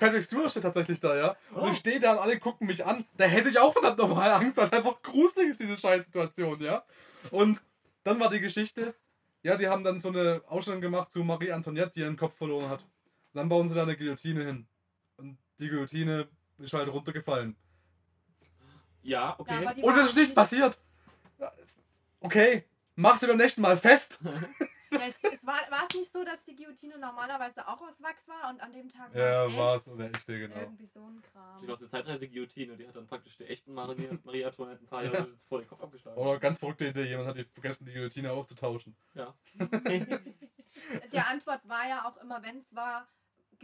Patrick Stewart steht tatsächlich da, ja. Und Oh. ich stehe da und alle gucken mich an. Da hätte ich auch verdammt nochmal Angst, weil es einfach gruselig ist, diese Scheißsituation, ja. Und dann war die Geschichte, ja, die haben dann so eine Ausstellung gemacht zu Marie Antoinette, die ihren Kopf verloren hat. Und dann bauen sie da eine Guillotine hin. Und die Guillotine ist halt runtergefallen. Ja, okay. Ja, die Und es ist nichts passiert. Ja, Okay, mach sie beim nächsten Mal fest. Ja, es, es war, war es nicht so, dass die Guillotine normalerweise auch aus Wachs war und an dem Tag Ja, war es eine echte, genau. Irgendwie so ein Kram. Steht aus der Zeitreise-Guillotine, die hat dann praktisch der echten Maria, Maria Antoinette ein paar Jahre vor den Kopf abgeschlagen. Oder ganz verrückte Idee, jemand hat die vergessen, die Guillotine auszutauschen. Ja. Der Antwort war ja auch immer, wenn es war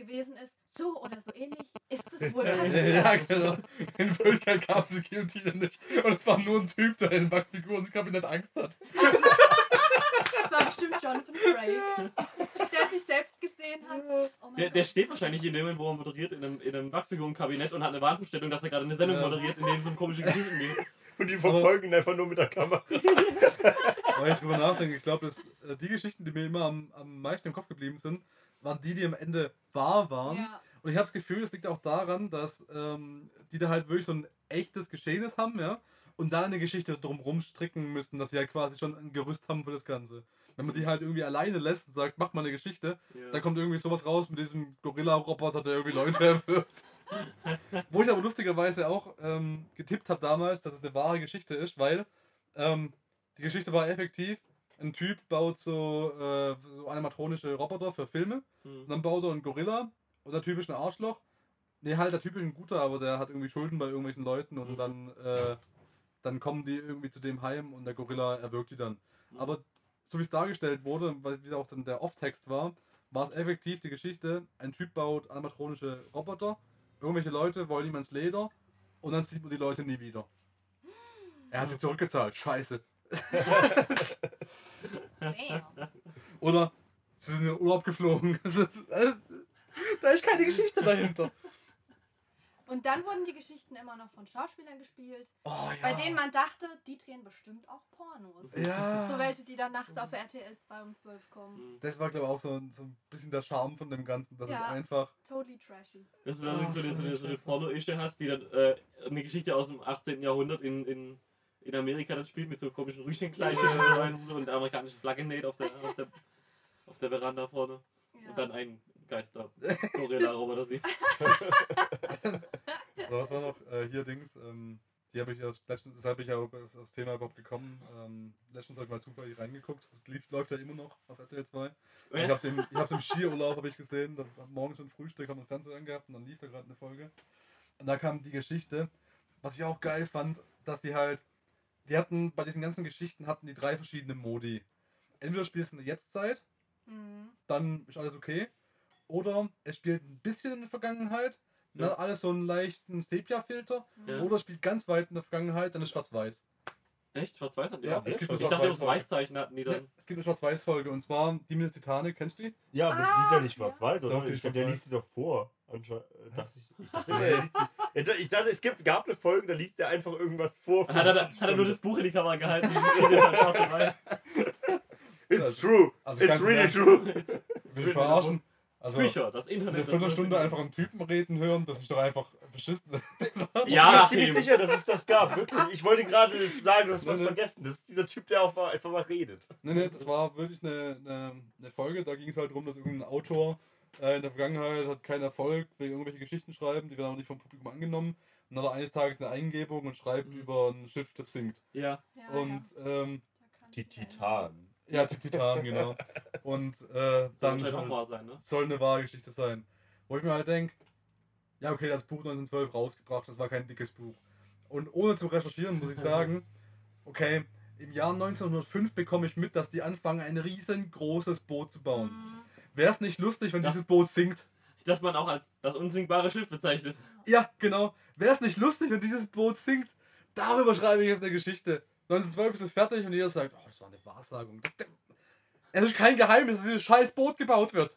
gewesen ist, so oder so ähnlich, ist es wohl passiert. Ja, genau. In Wirklichkeit gab es die Guillotine nicht. Und es war nur ein Typ, der in Wachfiguren im Kabinett Angst hat. Das war bestimmt Jonathan Frakes, der sich selbst gesehen hat. Oh Der, der steht wahrscheinlich in dem Moment, wo er moderiert, in einem, in einem Wachsfigurenkabinett und hat eine Warnvorstellung, dass er gerade eine Sendung Ja. moderiert, in dem es um komische Geschichten geht. Und die verfolgen ihn einfach nur mit der Kamera. Weil ich drüber nachdenke, ich glaube, dass äh, die Geschichten, die mir immer am, am meisten im Kopf geblieben sind, waren die, die am Ende wahr waren. Ja. Und ich habe das Gefühl, es liegt auch daran, dass ähm, die da halt wirklich so ein echtes Geschehnis haben, ja, und dann eine Geschichte drumherum stricken müssen, dass sie halt quasi schon ein Gerüst haben für das Ganze. Wenn man die halt irgendwie alleine lässt und sagt, mach mal eine Geschichte, Ja. da kommt irgendwie sowas raus mit diesem Gorilla-Roboter, der irgendwie Leute erwürgt. Wo ich aber lustigerweise auch ähm, getippt habe damals, dass es eine wahre Geschichte ist, weil ähm, die Geschichte war effektiv. Ein Typ baut so, äh, so animatronische Roboter für Filme Hm. und dann baut er einen Gorilla und der Typ ist ein Arschloch. Nee, halt der Typ ist ein guter, aber der hat irgendwie Schulden bei irgendwelchen Leuten und Mhm. dann, äh, dann kommen die irgendwie zu dem heim und der Gorilla erwürgt die dann. Mhm. Aber so wie es dargestellt wurde, weil wie auch dann der Off-Text war, war es effektiv die Geschichte, ein Typ baut animatronische Roboter, irgendwelche Leute wollen ihm ins Leder und dann sieht man die Leute nie wieder. Er hat sie zurückgezahlt, scheiße. Oder sie sind in den Urlaub geflogen. Also, da ist keine Geschichte dahinter. Und dann wurden die Geschichten immer noch von Schauspielern gespielt, Oh, ja. bei denen man dachte, die drehen bestimmt auch Pornos. Ja. So welche, die dann nachts auf RTL 2 um 12 kommen. Das war, glaube ich, auch so, ein- so ein bisschen der Charme von dem Ganzen. Das ist Ja. einfach. Totally trashy. Das ist allerdings so eine, so eine, so eine. Porno-Ische hast, die dann äh, eine Geschichte aus dem 18. Jahrhundert in, in, in Amerika dann spielt mit so komischen Rüschenkleidchen und, so und der amerikanischen Flagge näht auf der, auf der, auf der Veranda vorne. Ja. Und dann ein Geister-Gorilla-Roboter sieht. So, was war noch? Äh, hier Dings. Ähm, die habe ich ja letztens, deshalb bin ich ja auch auf das Thema überhaupt gekommen. Ähm, letztens habe ich mal zufällig reingeguckt. Das lief, läuft ja immer noch auf RTL 2. Ich habe es im, ich hab's im Skiurlaub habe ich gesehen. Da, morgens schon Frühstück, haben wir den Fernseher angehabt und dann lief da gerade eine Folge. Und da kam die Geschichte, was ich auch geil fand, dass die halt, die hatten bei diesen ganzen Geschichten hatten die drei verschiedene Modi. Entweder spielst du in der Jetztzeit, Mhm. dann ist alles okay. Oder es spielt ein bisschen in der Vergangenheit, dann Ja. hat alles so einen leichten Sepia-Filter. Ja. Oder es spielt ganz weit in der Vergangenheit, dann ist schwarz-weiß. Echt? Schwarz-Weiß die Ja, es gibt Ich dachte, das. Weichzeichen hatten die Ja, dann. es gibt eine Schwarz-Weiß-Folge und zwar die mit der Titanic, kennst du die? Ja, aber Ah, die ist ja nicht ja. schwarz-weiß, oder? Doch, die ich dachte, der liest sie doch vor. Anscheinend äh, dachte ich, ich dachte, der liest sie. Ich dachte- Ich dachte, es gibt, gab eine Folge, da liest der einfach irgendwas vor. Hat er, hat er nur das Buch in die Kamera gehalten? halt. It's true. Also It's really Ernst. true. Will ich verarschen? Also Bücher, das eine Internet. das Viertelstunde einfach einen Typen reden hören, das ist doch einfach beschissen. Ja, ich bin ziemlich sicher, dass es das gab. Wirklich. Ich wollte gerade sagen, du hast was vergessen. Das ist dieser Typ, der auch mal, einfach mal redet. Nee, nee, das war wirklich eine, eine, eine Folge, da ging es halt darum, dass irgendein Autor äh, in der Vergangenheit hat keinen Erfolg, will irgendwelche Geschichten schreiben, die werden aber nicht vom Publikum angenommen. Und dann hat er eines Tages eine Eingebung und schreibt Mhm. über ein Schiff, das sinkt. Ja. Ja, Und ähm, Die. Titan. ja, die Titan, genau. Und äh, Soll dann auch wahr sein, ne? soll eine wahre Geschichte sein. Wo ich mir halt denke, ja okay, das Buch 1912 rausgebracht, das war kein dickes Buch. Und ohne zu recherchieren muss ich sagen, okay, im Jahr 1905 bekomme ich mit, dass die anfangen, ein riesengroßes Boot zu bauen. Mhm. Wäre es nicht lustig, wenn Ja. dieses Boot sinkt? Dass man auch als das unsinkbare Schiff bezeichnet. Ja, genau. Wäre es nicht lustig, wenn dieses Boot sinkt? Darüber schreibe ich jetzt eine Geschichte. 1912 ist es fertig und jeder sagt, oh, das war eine Wahrsagung. Das, es ist kein Geheimnis, dass dieses scheiß Boot gebaut wird.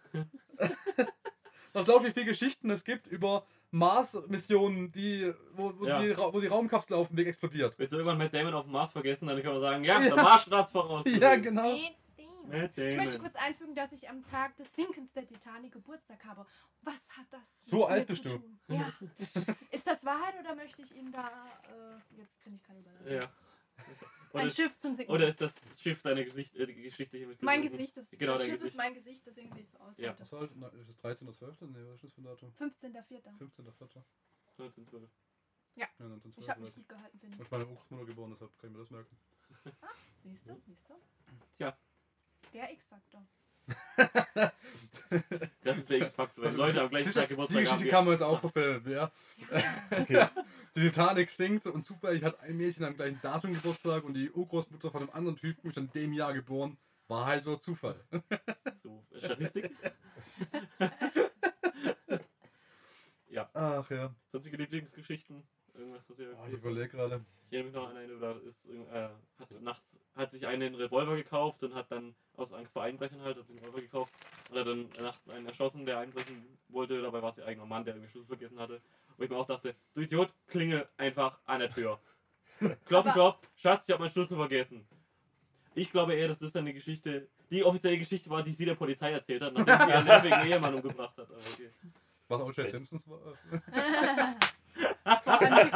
Was glaubt, wie viele Geschichten es gibt über Mars-Missionen, die, wo, wo, Ja. die, wo die Raumkapsel auf dem Weg explodiert. Willst du irgendwann Matt Damon auf dem Mars vergessen, dann können wir sagen, ja, Ja. der Mars start's voraus. Ja, genau. Ich möchte kurz einfügen, dass ich am Tag des Sinkens der Titanic Geburtstag habe. Was hat das So mit alt mir bist zu du. tun? Ja. Ist das Wahrheit oder möchte ich Ihnen da. Äh, jetzt bin ich keine Überleitung. Ja. Ein Oder, Schiff zum Sinken. oder ist das Schiff deine Gesicht, äh, die Geschichte hier mit mein? Gesicht, das, Genau, das Schiff Gesicht. ist mein Gesicht, deswegen sehe ich so aus. Ja. Was halt, na, ist es 13 oder 12? Nee, was ist das für ein Datum? 15.04. 15.04. 1912. Ja, 1912. Ich habe mich gut gehalten, finde Und ich. meine Urgroßmutter geboren, deshalb kann ich mir das merken. Siehst du, siehst du? Tja. Der X-Faktor. Das ist der X-Faktor. Wenn Leute am gleichen Tag Die Geburtstag haben. Geschichte kann man jetzt auch verfilmen, ja. Okay. Die Titanic sinkt und zufällig hat ein Mädchen am gleichen Datum Geburtstag und die Urgroßmutter von einem anderen Typen ist in dem Jahr geboren. War halt so Zufall. So, Statistik. ja, Ach ja. sonstige Lieblingsgeschichten. Irgendwas, was ihr. Oh, ich überlege gerade. Ich erinnere mich noch an eine, da ist, irgend- äh, hat nachts hat sich einer einen Revolver gekauft und hat dann aus Angst vor Einbrechern halt, hat sich einen Revolver gekauft und hat dann nachts einen erschossen, der einbrechen wollte. Dabei war es ihr eigener Mann, der irgendwie Schlüssel vergessen hatte. Wo ich mir auch dachte, du Idiot, klingel einfach an der Tür. Klopf, Aber- klopf, Schatz, ich habe meinen Schlüssel vergessen. Ich glaube eher, dass das dann eine Geschichte, die offizielle Geschichte war, die sie der Polizei erzählt hat, nachdem sie ihren nervigen Ehemann umgebracht hat. Aber okay. Was O.J. Simpsons war? Vor allem, wie,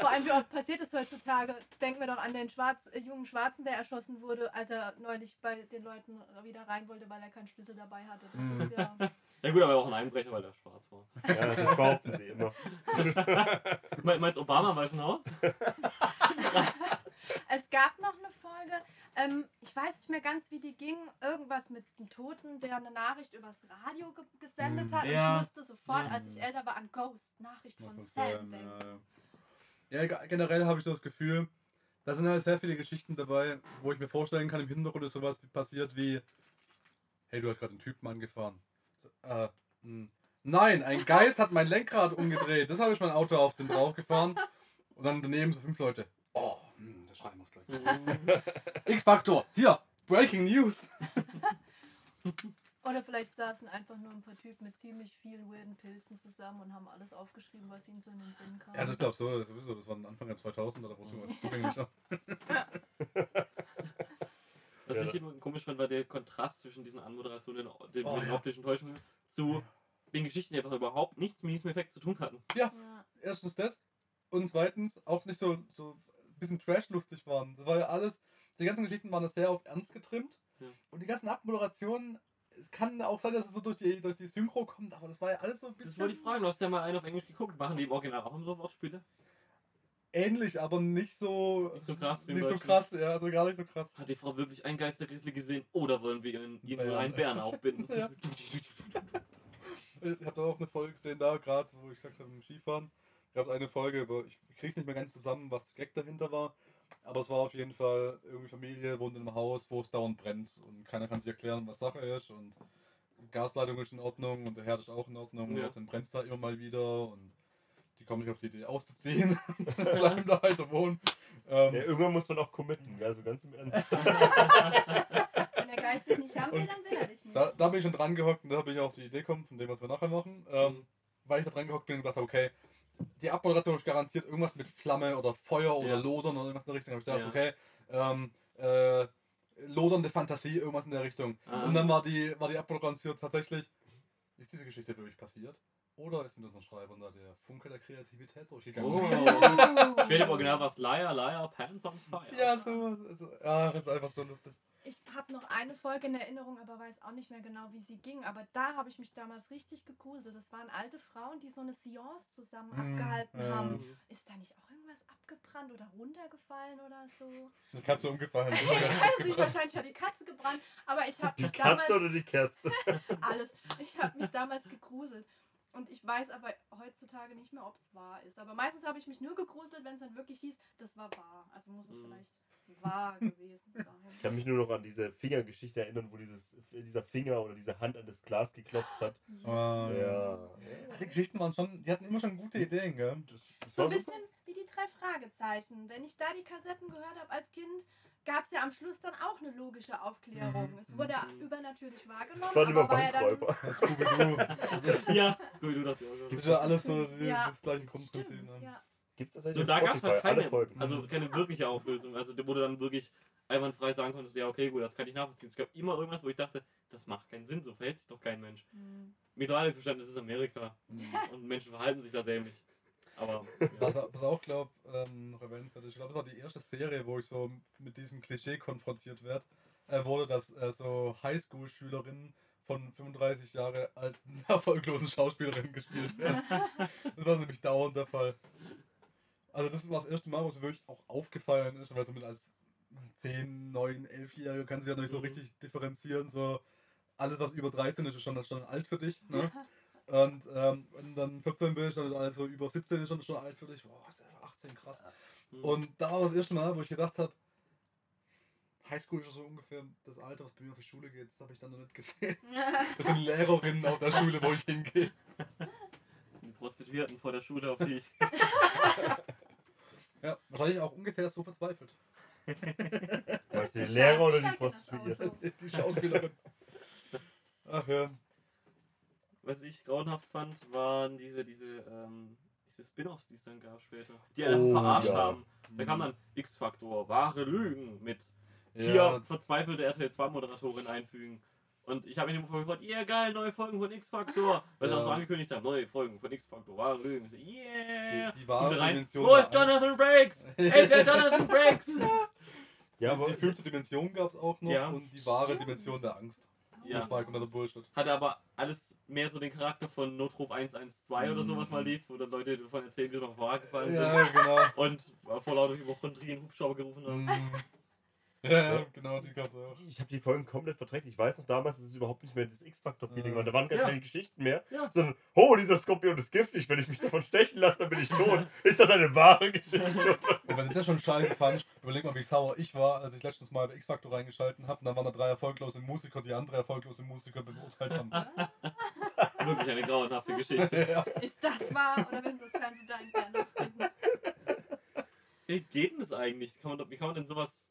vor allem, wie oft passiert es heutzutage? Denken wir doch an den Schwarz, äh, jungen Schwarzen, der erschossen wurde, als er neulich bei den Leuten wieder rein wollte, weil er keinen Schlüssel dabei hatte. Das ist ja. Ja gut, aber auch ein Einbrecher, weil er schwarz war. Ja, das behaupten sie immer. Me- Meinst du Obama im Weißen Haus? Es gab noch eine Folge, ähm, ich weiß nicht mehr ganz, wie die ging. Irgendwas mit einem Toten, der eine Nachricht übers Radio ge gesendet Hm. hat. Und Ja. ich musste sofort, als ich älter war, an Ghost, Nachricht von Von Sam, Sam, denken. ja, ja. ja, ge- generell habe ich das Gefühl, Da sind halt sehr viele Geschichten dabei, wo ich mir vorstellen kann, im Hintergrund ist sowas passiert wie, hey, du hast gerade einen Typen angefahren. So, Äh, hm. Nein, ein Geist hat mein Lenkrad umgedreht. Das habe ich mein Auto auf den drauf gefahren. Und dann daneben so fünf Leute. Oh, hm, der schreiben muss gleich. Mhm. X-Factor, hier, Breaking News. Oder vielleicht saßen einfach nur ein paar Typen mit ziemlich vielen weirden Pilzen zusammen und haben alles aufgeschrieben, was ihnen so in den Sinn kam. Ja, das glaube so, sowieso. Das war Anfang der 2000er, da wurde sowas zugänglicher. Was Ja. ich immer komisch fand, war der Kontrast zwischen diesen Anmoderationen, den, Oh, den ja. optischen Täuschungen, zu den Geschichten, die einfach überhaupt nichts mit diesem Effekt zu tun hatten. ja. Erstens das und zweitens auch nicht so, so bisschen trashlustig waren. Das war ja alles, die ganzen Geschichten waren sehr auf ernst getrimmt. Ja. Und die ganzen Abmoderationen, es kann auch sein, dass es so durch die, durch die Synchro kommt, aber das war ja alles so ein Das bisschen wollte ich fragen, du hast ja mal einen auf Englisch geguckt, machen die im Original auch so Wortspiele? ähnlich, aber nicht so, Nicht so krass nicht so krass, ja, also gar nicht so krass. Hat die Frau wirklich einen Geistergrizzly gesehen oder wollen wir ihn, ihn nur einen Bären aufbinden? Ich habe da auch eine Folge gesehen, da gerade, wo ich gesagt habe, im Skifahren. Gab es eine Folge, aber ich krieg's nicht mehr ganz zusammen, was der Gag dahinter war. Aber es war auf jeden Fall irgendwie Familie, wohnt in einem Haus, wo es dauernd brennt und keiner kann sich erklären, was Sache ist und die Gasleitung ist in Ordnung und der Herd ist auch in Ordnung und Ja. trotzdem brennt es da immer mal wieder und die kommen nicht auf die Idee auszuziehen, bleiben da weiter wohnen. Ähm, Ja, irgendwann muss man auch committen, also ganz im Ernst. Wenn der Geist dich nicht haben will, Und dann will er dich nicht. Da, da bin ich schon dran gehockt und da habe ich auf die Idee gekommen, von dem, was wir nachher machen. Ähm, Mhm. Weil ich da dran gehockt bin und gedacht habe, okay, die Abmoderation ist garantiert irgendwas mit Flamme oder Feuer oder Ja. Lodern oder irgendwas in der Richtung. Da habe ich gedacht, Ja. okay, ähm, äh, lodernde Fantasie, irgendwas in der Richtung. Ah. Und dann war die, war die Abmoderation tatsächlich, ist diese Geschichte wirklich passiert? Oder ist mit unseren Schreibern da der Funke der Kreativität durchgegangen? Oh. Ich werde im Original was Liar, Liar, Pants on Fire. Ja, so, also, ja, das war einfach so lustig. Ich habe noch eine Folge in Erinnerung, aber weiß auch nicht mehr genau, wie sie ging. Aber da habe ich mich damals richtig gegruselt. Das waren alte Frauen, die so eine Seance zusammen Hm, abgehalten ja. haben. Ist da nicht auch irgendwas abgebrannt oder runtergefallen oder so? Die Katze umgefallen. Ich weiß nicht, wahrscheinlich hat die Katze gebrannt, aber ich habe Die mich damals Katze oder die Kerze? alles. Ich habe mich damals gegruselt. Und ich weiß aber heutzutage nicht mehr, ob es wahr ist. Aber meistens habe ich mich nur gegruselt, wenn es dann wirklich hieß, das war wahr. Also muss es Mhm. vielleicht wahr gewesen sein. Ich kann mich nur noch an diese Fingergeschichte erinnern, wo dieses, dieser Finger oder diese Hand an das Glas geklopft hat. Ah, ja. Ja. Die Geschichten waren schon, die hatten immer schon gute Ideen, gell? Das, das So ein super. bisschen wie die drei Fragezeichen. Wenn ich da die Kassetten gehört habe als Kind, gab es ja am Schluss dann auch eine logische Aufklärung. Mhm. Es wurde Mhm. übernatürlich wahrgenommen. Das waren immer war ja dann, Bankräuber. Scooby-Doo. Ja, Scooby-Doo dachte ich auch Das ist schon. ja alles so Ja. das gleiche Grundprinzip. Stimmt, Ne? ja. Gibt's das So, eigentlich da gab es halt keine, also keine wirkliche Auflösung. Also wo du dann wirklich einwandfrei sagen konntest, ja okay, gut, das kann ich nachvollziehen. Es gab immer irgendwas, wo ich dachte, das macht keinen Sinn, so verhält sich doch kein Mensch. Hm. Mittlerweile verstanden, das ist Amerika und Menschen verhalten sich da dämlich. Aber ja. Was, was auch glaube, ähm, noch erwähnenswert ist, ich glaube, das war die erste Serie, wo ich so mit diesem Klischee konfrontiert werd, äh, wurde, dass äh, so Highschool-Schülerinnen von 35 Jahre alten, erfolglosen Schauspielerinnen gespielt werden. das war nämlich dauernd der Fall. Also das war das erste Mal, wo es wirklich auch aufgefallen ist, weil so mit als 10, 9, 11-Jährige kann sich ja noch nicht so Mhm. richtig differenzieren, so alles was über 13 ist, ist schon, schon alt für dich. Ne? Und ähm, wenn du dann 14 bist, dann ist alles so über 17 ist schon, schon alt für dich. Boah, der 18, krass. Hm. Und da war das erste Mal, wo ich gedacht habe, Highschool ist so ungefähr das Alter, was bei mir auf die Schule geht. Das habe ich dann noch nicht gesehen. Das sind Lehrerinnen auf der Schule, wo ich hingehe. Das sind Prostituierten vor der Schule, auf die ich. Ja, wahrscheinlich auch ungefähr so verzweifelt. Was, die Lehrer Schatz oder die? Auto. Die Schauspielerin. Ach ja. Was ich grauenhaft fand, waren diese, diese, ähm, diese Spin-offs, die es dann gab später. Die Oh, einfach verarscht ja. haben. Da kam dann X-Faktor, wahre Lügen mit hier Ja, verzweifelte RTL 2 Moderatorin einfügen. Und ich habe mich immer gefragt, yeah, geil, neue Folgen von X-Factor. Weil sie Ja. auch so angekündigt haben, neue Folgen von X-Factor, wahre Lügen. Ich so, yeah. Die- die wahre rein, Dimension Wo ist. Jonathan Breaks? Hey, der Jonathan Breaks! Ja, aber die fünfte Dimension gab es auch noch Ja. und die wahre Stimmt. Dimension der Angst. Ja. Das war kompletter Bullshit. Hatte aber alles mehr so den Charakter von Notruf 112 oder sowas mal lief, wo dann Leute davon erzählen, wie sie noch gefallen sind. Ja, genau. Und vor lauter Hypochondrien Hubschrauber gerufen haben. Mm. Ja, ja, genau, die gab's auch. Ich habe die Folgen komplett verdrängt. Ich weiß noch damals, dass es überhaupt nicht mehr das X-Factor-Feeling war. Da waren gar Ja. keine Geschichten mehr, Ja. sondern, oh, dieser Skorpion ist giftig. Wenn ich mich davon stechen lasse, dann bin ich tot. Ist das eine wahre Geschichte? Und wenn du das schon scheiße fandst, überleg mal, wie sauer ich war, als ich letztens mal bei X-Factor reingeschalten habe und dann waren da drei erfolglose Musiker, die andere erfolglose Musiker beurteilt haben. Wirklich eine grauenhafte Geschichte. ja. Ist das wahr oder wenn sie das Fernsehen da intern finden? Wie geht denn das eigentlich? Kann man, wie kann man denn sowas.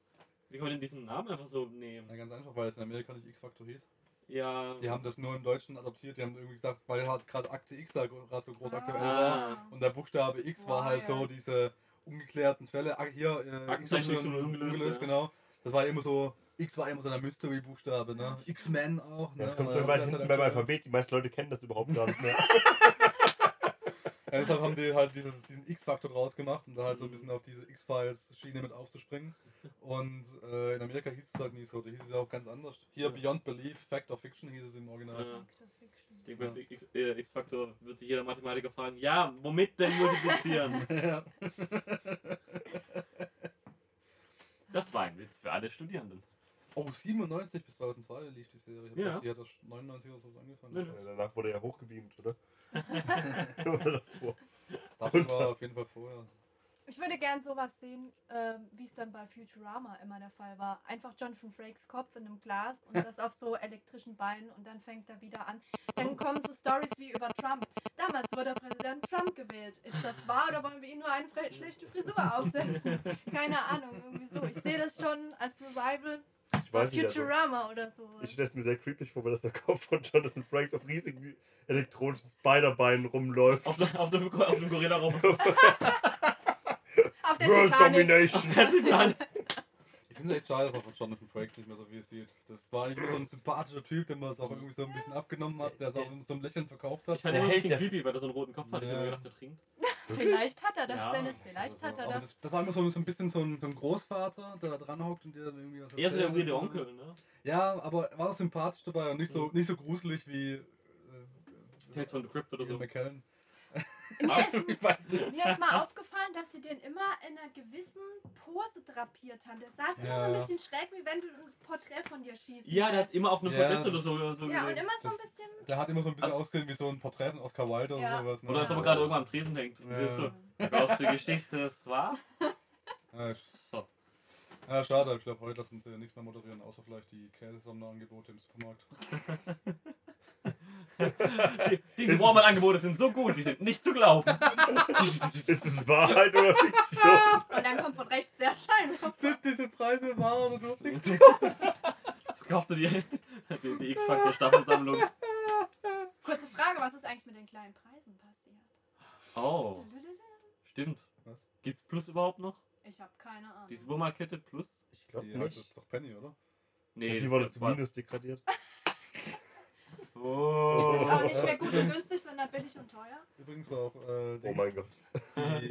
Wie kann man denn diesen Namen einfach so nehmen? ja, ganz einfach, weil es in Amerika nicht X-Factor hieß. Ja. Die haben das nur im Deutschen adaptiert, die haben irgendwie gesagt, weil halt gerade Akte X da gerade so groß aktuell war. Ah. Und der Buchstabe X war halt so Wild. diese ungeklärten Fälle. Ah, Hier, äh, XY XY ungelöst, ja. genau. Das war immer so, X war immer so der Mystery-Buchstabe, ne? X-Men auch. Ne? Das kommt so weit hinten beim. Alphabet. Die meisten Leute kennen das überhaupt gar nicht mehr. Ja, deshalb haben die halt dieses, diesen X-Faktor draus gemacht, um da halt so ein bisschen auf diese X-Files-Schiene mit aufzuspringen. Und äh, in Amerika hieß es halt nie so, da hieß es ja auch ganz anders. Hier Ja. Beyond Belief, Fact or Fiction hieß es im Original. Ja. Fact or Fiction. Ich denke, bei äh, X-Factor wird sich jeder Mathematiker fragen: Ja, womit denn multiplizieren? Ja. Das war ein Witz für alle Studierenden. Oh, 97 bis 2002 lief die Serie. Ich hab Ja. gedacht, die hat das 99 oder so angefangen. Ja, Danach wurde er hochgebeamt, oder? Davor. Star Trek war auf jeden Fall vorher. Ich würde gern sowas sehen, ähm, wie es dann bei Futurama immer der Fall war. Einfach Jonathan Frakes Kopf in einem Glas und das auf so elektrischen Beinen und dann fängt er wieder an. Dann kommen so Stories wie über Trump. Damals wurde Präsident Trump gewählt. Ist das wahr oder wollen wir ihm nur eine fre- schlechte Frisur aufsetzen? Keine Ahnung, irgendwie so. Ich sehe das schon als Revival Ich bei weiß nicht. Also, Futurama oder so. ich stelle es mir sehr creepy vor, weil das der Kopf von Jonathan Frakes auf riesigen elektronischen Spiderbeinen rumläuft. Auf, der- auf dem, auf dem Gorilla-Roboter. Auf der World Titanic. Domination! Der Titan. Ich finde es echt schade, dass man von Jonathan Frakes nicht mehr so viel sieht. Das war eigentlich immer so ein sympathischer Typ, den man es auch irgendwie so ein bisschen abgenommen hat, der es auch mit so einem Lächeln verkauft hat. Ich fand Der bisschen der- creepy, weil er so einen roten Kopf hat. Ich Ja. habe mir gedacht, der trinkt. Vielleicht hat er das, Ja. Dennis. Vielleicht hat er das. das, das war immer so, so ein bisschen so ein, so ein Großvater, der da dran hockt und dir dann irgendwie was Er ist ja erzählt irgendwie der. Onkel, ne? Ja, aber er war auch sympathisch dabei und nicht so, nicht so gruselig wie äh, Tales from the Crypt oder Ian so. McKellen. Mir ist. Mir ist mal aufgefallen, dass sie den immer in einer gewissen Pose drapiert haben. Der saß immer so ein Ja. bisschen schräg, wie wenn du ein Porträt von dir schießt. Ja, der hat immer auf einem Ja, Podest oder das- so, so Ja, und gesehen. immer so ein Das- bisschen. Der hat immer so ein bisschen Also- ausgesehen wie so ein Porträt von Oscar Wilde oder Ja. sowas. Ne? Oder als ob er Ja. gerade irgendwann am Tresen hängt. Und Ja. ja. so, glaubst du, die Geschichte ist wahr? Ja, So. ja, schade, ich glaube, heute lassen sie ja nichts mehr moderieren, außer vielleicht die Käse-Sonderangebote im Supermarkt. Die, diese Ist es- Walmart-Angebote sind so gut, sie sind nicht zu glauben. Ist es Wahrheit oder Fiktion? Und dann kommt von rechts der Schein. Sind diese Preise wahr oder nur Fiktion? Verkauft du die, die, die X-Factor-Staffelsammlung? Kurze Frage, was ist eigentlich mit den kleinen Preisen passiert? Oh, stimmt. Was? Gibt's Plus überhaupt noch? Ich habe keine Ahnung. Die Supermarktkette Plus? Ich glaube nicht. jetzt doch Penny, oder? Nee, die das wurde ist zu Minus degradiert. Oh. ist auch nicht mehr gut und günstig, sondern billig und teuer. Übrigens auch, äh, Oh mein Gott. die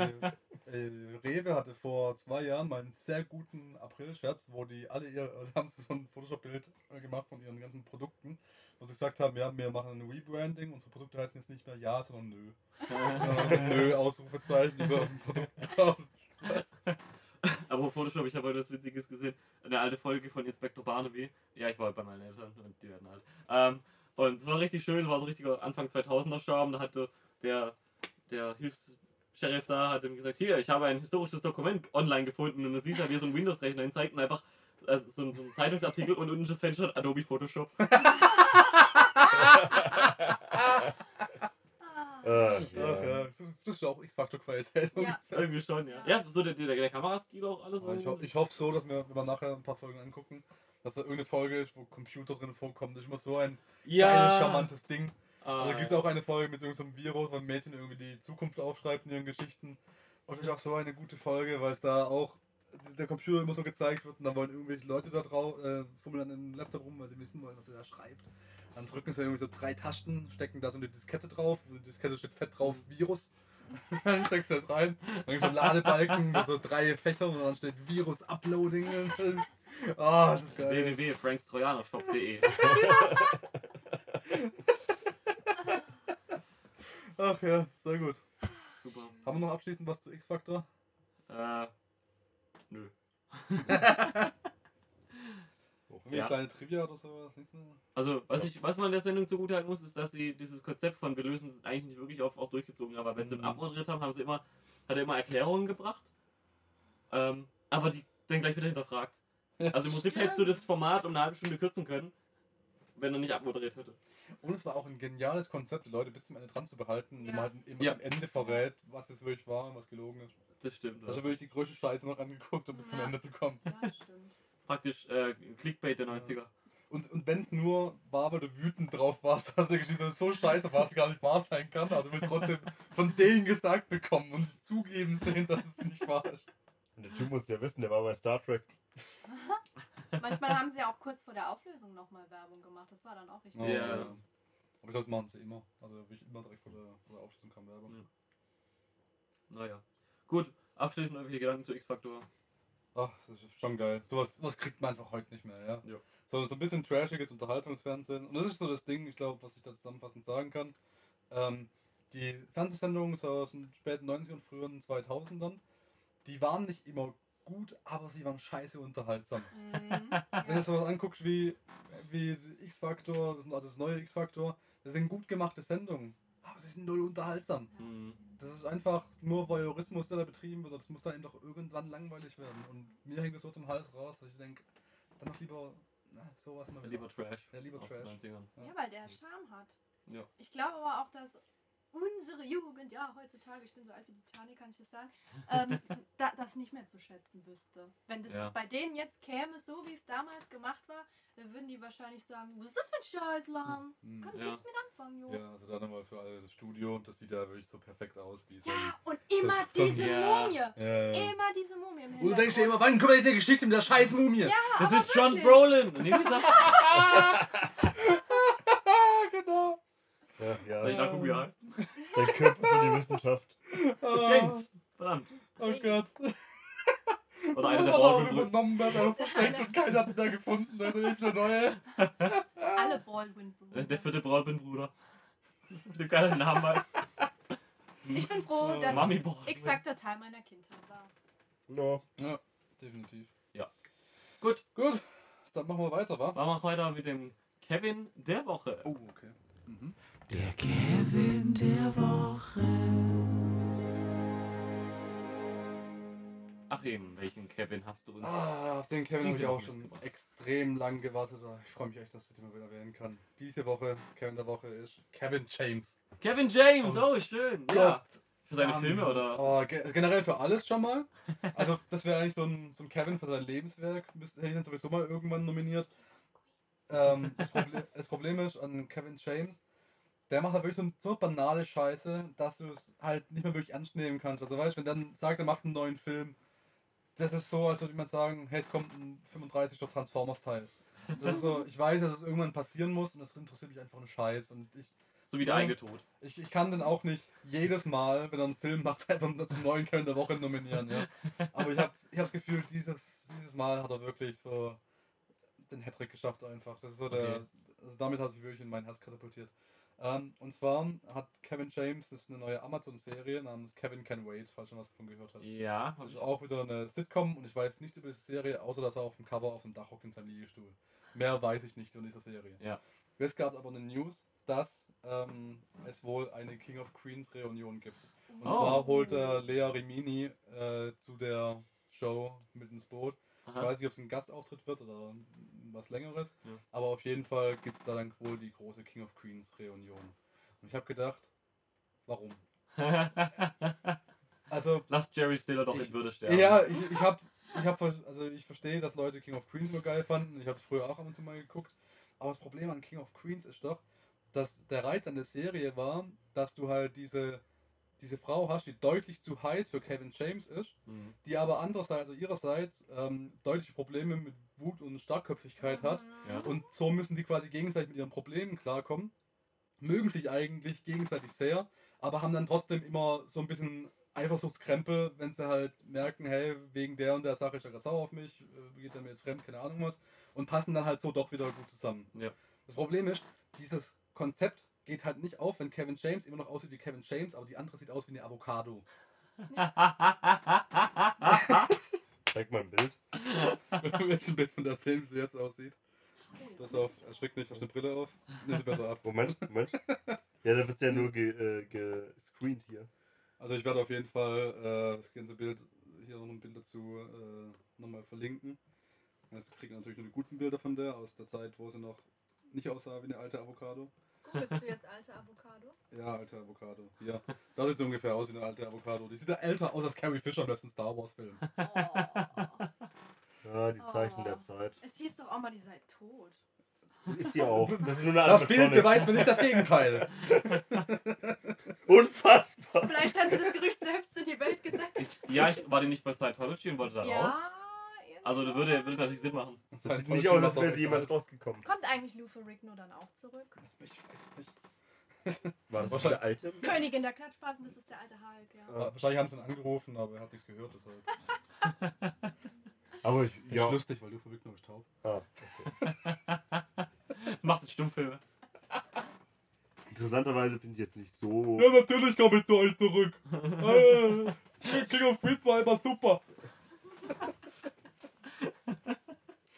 äh, Rewe hatte vor zwei Jahren mal einen sehr guten April-Scherz, wo die alle ihr, also haben sie so ein Photoshop-Bild äh, gemacht von ihren ganzen Produkten, wo sie gesagt haben, ja, wir machen ein Rebranding, unsere Produkte heißen jetzt nicht mehr Ja, sondern Nö. Also Nö, Ausrufezeichen über dem Produkt drauf. Aber Photoshop, ich habe heute was Witziges gesehen. Eine alte Folge von Inspektor Barnaby. Ja, ich war bei meinen Eltern und die werden alt. Ähm, und es war richtig schön, es war so richtiger Anfang 2000er Charme. Da hatte der, der Hilfs-Sheriff da hat ihm gesagt, hier, ich habe ein historisches Dokument online gefunden und dann siehst du halt, wie so ein Windows-Rechner ihn zeigt und einfach also so, ein, so ein Zeitungsartikel und unten das Fenster Adobe Photoshop. Ah. Ah, Ach ja, das ist, das ist auch X-Factor-Qualität. Ja. Irgendwie schon, ja. Ja, so der, der, der Kamerastil auch alles. Aber Ich, ho ich hoffe so, dass wir, wenn wir nachher ein paar Folgen angucken, dass da irgendeine Folge ist, wo Computer drin vorkommt. Das ist immer so ein geiles, charmantes Ding. Ah, Also gibt es auch eine Folge mit irgendeinem Virus, wo ein Mädchen irgendwie die Zukunft aufschreibt in ihren Geschichten. Und das ist auch so eine gute Folge, weil es da auch der Computer immer so gezeigt wird und dann wollen irgendwelche Leute da drauf, äh, fummeln an dem Laptop rum, weil sie wissen wollen, was er da schreibt. Dann drücken sie irgendwie so drei Tasten, stecken da so eine Diskette drauf, und die Diskette steht fett drauf, Virus. dann steckst du das rein, dann gibt es so Ladebalken, so drei Fächern und dann steht Virus Uploading. Und so. Ah, das ist geil. www.frankstrojanershop.de Ach ja, sehr gut. Super. Haben wir noch abschließend was zu X-Factor? Äh, nö. Irgendwie Ja. eine kleine Trivia oder sowas. Also, was, ich, was man der Sendung zugutehalten muss, ist, dass sie dieses Konzept von wir lösen es eigentlich nicht wirklich auf, auch durchgezogen haben. Aber wenn sie Mhm. abmoderiert haben, haben sie immer, hat er immer Erklärungen gebracht. Ähm, aber die dann gleich wieder hinterfragt. Also im Prinzip hättest du das Format um eine halbe Stunde kürzen können, wenn er nicht abmoderiert hätte. Und es war auch ein geniales Konzept, die Leute bis zum Ende dran zu behalten, indem man halt immer Ja. am Ende verrät, was es wirklich war und was gelogen ist. Das stimmt. Also ja. wirklich die größte Scheiße noch angeguckt, um bis zum Ja. Ende zu kommen. Ja, stimmt. Praktisch äh, Clickbait der 90er. Und, und wenn es nur war, weil du wütend drauf warst, dass der Geschichte so scheiße war, dass es gar nicht wahr sein kann, aber du willst trotzdem von denen gesagt bekommen und zugeben sehen, dass es nicht wahr ist. Und der Typ muss ja wissen, der war bei Star Trek. Manchmal haben sie auch kurz vor der Auflösung nochmal Werbung gemacht. Das war dann auch richtig. Ja. Aber Ja. ich glaube, das machen sie immer. Also wirklich immer direkt vor der, vor der Aufschließung kam Werbung. Ja. Naja. Gut, abschließend irgendwelche Gedanken zu X-Factor. Ach, das ist schon geil. Sowas was kriegt man einfach heute nicht mehr, ja. Ja. So, so ein bisschen trashiges Unterhaltungsfernsehen. Und das ist so das Ding, ich glaube, was ich da zusammenfassend sagen kann. Ähm, die Fernsehsendungen aus den späten 90ern und frühen 2000ern, die waren nicht immer gut, aber sie waren scheiße unterhaltsam. Mhm. Wenn du sowas anguckst wie, wie X-Factor, das, also das neue X-Factor, das sind gut gemachte Sendungen, aber sie sind null unterhaltsam. Hm. Das ist einfach nur Voyeurismus, der da betrieben wird. Das muss dann eben doch irgendwann langweilig werden. Und mir hängt es so zum Hals raus, dass ich denke, dann noch lieber na, sowas mal wieder. Lieber Trash. Ja, lieber Trash. den 90ern. ja, weil der Charme hat. Ja. Ich glaube aber auch, dass unsere Jugend, ja, heutzutage, ich bin so alt wie die Titanic, kann ich das sagen, ähm, da, das nicht mehr zu schätzen wüsste. Wenn das Ja. bei denen jetzt käme, so wie es damals gemacht war, dann würden die wahrscheinlich sagen, was ist das für ein Scheißladen? Hm. Kann ich Ja. nichts mit anfangen, jo. Ja, also da nochmal für alle das Studio, das sieht ja wirklich so perfekt aus, wie so. Ja, und immer so diese Ja. Mumie. Ja. Immer diese Mumie im Und du denkst dir immer, wann kommt jetzt die Geschichte mit der scheiß Mumie? Ja, Das ist John wirklich. Brolin! Und Ah, genau. Ja, ja. soll ich nachgucken, wie er heißt? Sein Körper für die Wissenschaft. Ah, James! Verdammt. Oh Gott. Oder einer der auch Baldwin-Brüder. übernommen wird, aber versteckt und keiner hat ihn da gefunden. Ist nicht eine neue. Alle baldwin Äh, Der vierte Baldwin-Bruder. Mit dem geilen Namen halt. Ich bin froh, dass Mami Baldwin. X-Factor Teil meiner Kindheit war. No. Ja, definitiv. Gut, Gut, dann machen wir weiter, wa? machen wir weiter mit dem Kevin der Woche. Oh, okay. Mhm. Der Kevin der Woche. Ach eben, welchen Kevin hast du uns? Ah, auf den Kevin habe ich auch schon extrem lang gewartet. Ah, Ich freue mich echt, dass ich den mal wieder erwähnen kann. Diese Woche, Kevin der Woche, ist Kevin James. Kevin James, oh, schön. Ja. Gott. Für seine Ähm, Filme oder? Oh, ge generell für alles schon mal. Also, das wäre eigentlich so ein, so ein Kevin für sein Lebenswerk. Hätte ich dann sowieso mal irgendwann nominiert. Ähm, das, Proble das Problem ist an Kevin James, der macht halt wirklich so, so banale Scheiße, dass du es halt nicht mehr wirklich ernst nehmen kannst. Also, weißt du, wenn der dann sagt, er macht einen neuen Film, das ist so, als würde jemand sagen: hey, es kommt ein 35er Transformers-Teil. Das ist so, ich weiß, dass es irgendwann passieren muss und das interessiert mich einfach einen Scheiß. Und ich, So wie der eigene Tod. ich, ich kann den auch nicht jedes Mal, wenn er einen Film macht, einfach zum neuen Köln der Woche nominieren. Ja. Aber ich habe ich hab das Gefühl, dieses, dieses Mal hat er wirklich so den Hattrick geschafft einfach. Das ist so der, Okay. also damit hat sich wirklich in mein Herz katapultiert. Ähm, und zwar hat Kevin James, das ist eine neue Amazon-Serie namens Kevin Can Wait, falls schon was davon gehört hast. Ja, Das ist auch wieder eine Sitcom und ich weiß nichts über diese Serie, außer dass er auf dem Cover auf dem Dach hockt in seinem Liegestuhl. Mehr weiß ich nicht von dieser Serie. Ja. Es gab aber eine News, dass ähm, es wohl eine King of Queens Reunion gibt. Und Oh. zwar holt er Lea Rimini äh, zu der Show mit ins Boot. Ich Aha. weiß nicht, ob es ein Gastauftritt wird oder was längeres, Ja. aber auf jeden Fall gibt es da dann wohl die große King of Queens Reunion. Und ich habe gedacht, warum? Also, Lass Jerry Stiller doch Ich- in Würde sterben. ja, ich, ich habe, ich hab, also ich verstehe, dass Leute King of Queens immer geil fanden. Ich habe es früher auch ab und zu mal geguckt. Aber das Problem an King of Queens ist doch, dass der Reiz an der Serie war, dass du halt diese, diese Frau hast, die deutlich zu heiß für Kevin James ist, Mhm. die aber andererseits, also ihrerseits, ähm, deutliche Probleme mit Wut und Starkköpfigkeit hat. Ja. Und so müssen die quasi gegenseitig mit ihren Problemen klarkommen. Mögen sich eigentlich gegenseitig sehr, aber haben dann trotzdem immer so ein bisschen Eifersuchtskrempel, wenn sie halt merken, hey, wegen der und der Sache ist er gerade sauer auf mich, äh, geht er mir jetzt fremd, keine Ahnung was. Und passen dann halt so doch wieder gut zusammen. Ja. Das Problem ist, dieses Konzept geht halt nicht auf, wenn Kevin James immer noch aussieht wie Kevin James, aber die andere sieht aus wie eine Avocado. Zeig mal ein Bild. Welches Bild von derselben sie jetzt aussieht. Pass auf, erschrick nicht, hast eine Brille auf. Nimm sie besser ab. Moment, Moment. Ja, da wird ja nur gescreent ge hier. Also ich werde auf jeden Fall äh, das ganze Bild, hier noch ein Bild dazu äh, nochmal verlinken. Jetzt kriegt ihr natürlich nur die guten Bilder von der aus der Zeit, wo sie noch nicht aussah wie eine alte Avocado. Googelst du jetzt alte Avocado? Ja, alte Avocado. Ja, da sieht sie ungefähr aus wie eine alte Avocado. Die sieht ja älter aus als Carrie Fisher im letzten Star Wars Film. Oh. Ja, die Zeichen Oh. der Zeit. Es hieß doch auch mal, die sei tot. Ist sie auch. Das ist nur eine Das Bild beweist mir nicht das Gegenteil. Unfassbar. Vielleicht hat sie das Gerücht selbst in die Welt gesetzt. Ich, ja, ich war die nicht bei Scientology und wollte da ja, raus. Also da würde, würde natürlich Sinn machen. Das sieht nicht aus, als wäre sie jemals rausgekommen. Kommt eigentlich Lou Ferrigno dann auch zurück? Ich weiß nicht. War das Wahrscheinlich- der alte? Königin der Klatschpassen, das ist der alte Hulk, ja. Ja. Wahrscheinlich haben sie ihn angerufen, aber er hat nichts gehört. Deshalb. Aber ich, Das ist ja. lustig, weil du verrückt noch taub. Ah, okay. Macht Stummfilme. Interessanterweise finde ich jetzt nicht so. Ja, natürlich komme ich zu euch zurück. Äh, King of Queens war immer super.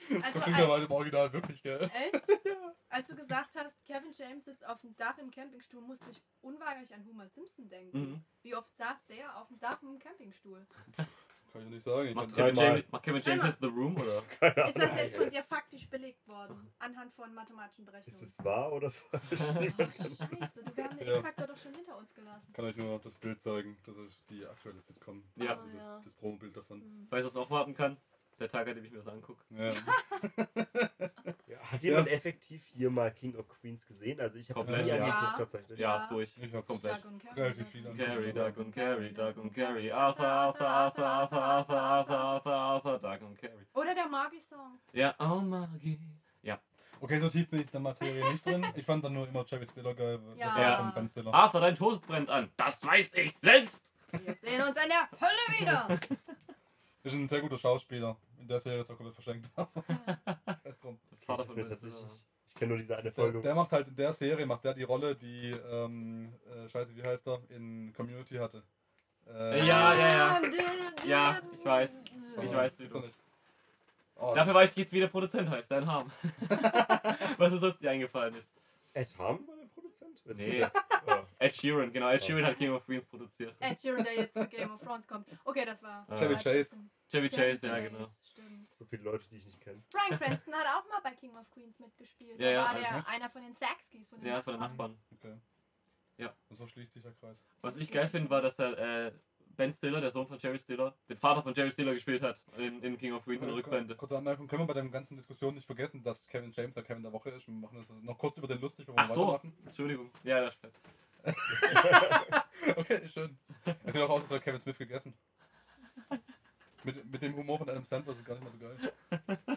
So Also, klingt er halt im Original wirklich, gell? Echt? Als du gesagt hast, Kevin James sitzt auf dem Dach im Campingstuhl, musste ich unweigerlich an Homer Simpson denken. Mhm. Wie oft saß der auf dem Dach im Campingstuhl? Kann ich nicht sagen. Ich Macht Kevin, dreimal. James, macht Kevin James jetzt The Room oder? Ist das jetzt von dir faktisch belegt worden? Anhand von mathematischen Ist Berechnungen? es wahr oder falsch? Oh, scheiße, du, wir haben den Ja. X-Faktor doch schon hinter uns gelassen. kann euch nur das Bild zeigen. Das ist die aktuelle Sitcom. Ja. Ah, ja. Das, das Promobild davon. Hm. Weißt du, was auch warten kann? Der Tag, an dem ich mir das angucke. Ja. Ja, hat jemand effektiv hier mal King of Queens gesehen? Also ich habe es Komplett, nie ja. angeguckt Ja. tatsächlich. Ja, Ja. durch. Ich hab Komplett. Carrie, Relativ Doug viel und Carrie, Carrie, Doug und Carrie, Doug und Carrie. Arthur, Arthur, Arthur, Arthur, Arthur, Arthur, Arthur, Arthur, Doug und Carrie. Oder der Margie-Song. Ja, oh Magie. Okay, so tief bin ich in der Materie nicht drin. Ich fand dann nur immer Jerry Stiller geil. Ja. war Ja. von Ben Stiller. Arthur, dein Toast brennt an. Das weiß ich selbst. Wir sehen uns in der Hölle wieder. Ist ein sehr guter Schauspieler. In der Serie jetzt auch komplett verschenkt. das heißt drum. Vater Ich, tatsächlich- ich kenne nur diese eine Der, Folge. der macht halt in der Serie, macht der die Rolle, die, ähm, äh, scheiße, wie heißt er, in Community hatte. Äh, Ja, ja, ja. ja. Ja, ich weiß. Ich weiß, wie du. nicht. Oh, Dafür weiß ich jetzt, wie der Produzent heißt, dein Harm. Was uns sonst dir eingefallen ist. Ed Ham war der Produzent? Ist Nee. Ja. Ed Sheeran, genau. Ed Sheeran hat King of Queens produziert. Ed Sheeran, der jetzt zu Game of Thrones kommt. Okay, das war. Ah. Chevy Chase. Chevy Chevy Chase, ja, genau. So viele Leute, die ich nicht kenne. Brian Cranston hat auch mal bei King of Queens mitgespielt. Ja, da ja, war der mit? einer von den Saxkis. Von den Ja, von den Nachbarn. Okay. Ja. Und so schließt sich der Kreis. Was ich geil finde, war, dass er äh, Ben Stiller, der Sohn von Jerry Stiller, den Vater von Jerry Stiller gespielt hat in, in King of Queens in der Rückblende. Kurze Anmerkung, können wir bei der ganzen Diskussion nicht vergessen, dass Kevin James der Kevin der Woche ist. Wir machen das noch kurz über den lustig, bevor wir Ach so. weitermachen. Entschuldigung. Ja, das stimmt. Okay, schön. Es sieht auch aus, als hätte Kevin Smith gegessen. Mit, mit dem Humor von Adam Sandler ist es gar nicht mehr so geil.